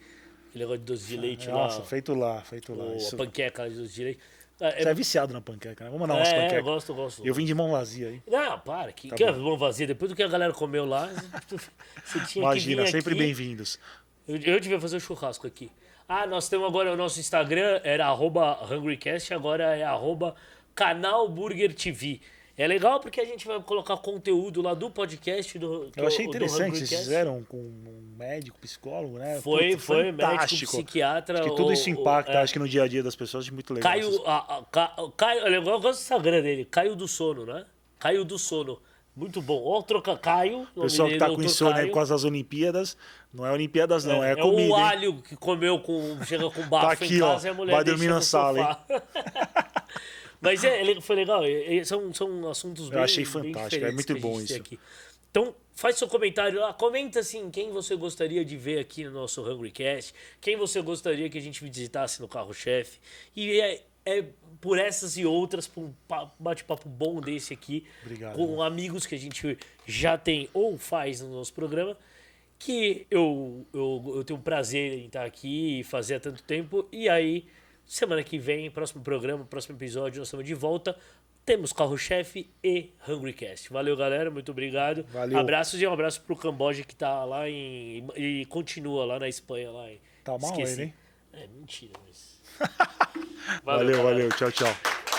Speaker 1: aquele negócio de doce de leite
Speaker 2: Nossa,
Speaker 1: lá.
Speaker 2: feito lá, feito lá.
Speaker 1: o-
Speaker 2: Isso-
Speaker 1: A panqueca de doce de leite. Ah,
Speaker 2: Você é viciado na panqueca, né? Vamos mandar umas
Speaker 1: é, eu
Speaker 2: panquecas.
Speaker 1: gosto, eu gosto.
Speaker 2: Eu vim de mão vazia aí.
Speaker 1: Não, para. Que,
Speaker 2: Tá
Speaker 1: que
Speaker 2: bom.
Speaker 1: mão vazia. Depois do que a galera comeu lá, você tinha
Speaker 2: Imagina,
Speaker 1: que vir
Speaker 2: sempre bem-vindos.
Speaker 1: Eu, eu devia fazer o churrasco aqui. Ah, nós temos agora o nosso Instagram, era arroba HungryCast, agora é arroba Canal Burger TV. É legal porque a gente vai colocar conteúdo lá do podcast do
Speaker 2: Eu achei interessante, vocês fizeram com um médico, psicólogo, né?
Speaker 1: Foi,
Speaker 2: Puta,
Speaker 1: foi, médico, psiquiatra.
Speaker 2: Acho que tudo
Speaker 1: o-
Speaker 2: isso
Speaker 1: o-
Speaker 2: impacta,
Speaker 1: é.
Speaker 2: acho que no dia a dia das pessoas, acho muito legal.
Speaker 1: Caio,
Speaker 2: essas-
Speaker 1: a, a, Ca- Caio, olha, eu gosto do Instagram dele, Caio do Sono, né? Caio do Sono. Muito bom. Ó, troca Caio.
Speaker 2: O pessoal que tá com insônia
Speaker 1: Caio.
Speaker 2: por causa das Olimpíadas, não é Olimpíadas não, é,
Speaker 1: é
Speaker 2: comida.
Speaker 1: o
Speaker 2: hein?
Speaker 1: alho que comeu com. Chega com bafo
Speaker 2: Tá aqui,
Speaker 1: em
Speaker 2: ó,
Speaker 1: casa e a mulher
Speaker 2: vai dormir na sala,
Speaker 1: sofá. Mas é, ele- foi legal. e São, são assuntos bem.
Speaker 2: achei
Speaker 1: bem
Speaker 2: fantástico, é muito bom isso.
Speaker 1: aqui. Então, faz seu comentário lá. Comenta assim quem você gostaria de ver aqui no nosso HungryCast. Quem você gostaria que a gente visitasse no carro-chefe. E é, é por essas e outras, por um pa- bate-papo bom desse aqui.
Speaker 2: Obrigado,
Speaker 1: Com amigos que a gente já tem ou faz no nosso programa. Que eu, eu, eu tenho prazer em estar aqui e fazer há tanto tempo. E aí, semana que vem, próximo programa, próximo episódio, nós estamos de volta. Temos Carro-Chefe e HungryCast. Valeu, galera. Muito obrigado.
Speaker 2: Valeu.
Speaker 1: Abraços e um abraço pro Camboja que tá lá em. e continua lá na Espanha. Lá em,
Speaker 2: Tá mal
Speaker 1: Esqueci.
Speaker 2: hein?
Speaker 1: É mentira, mas.
Speaker 2: Valeu,
Speaker 1: galera.
Speaker 2: valeu. Tchau, tchau.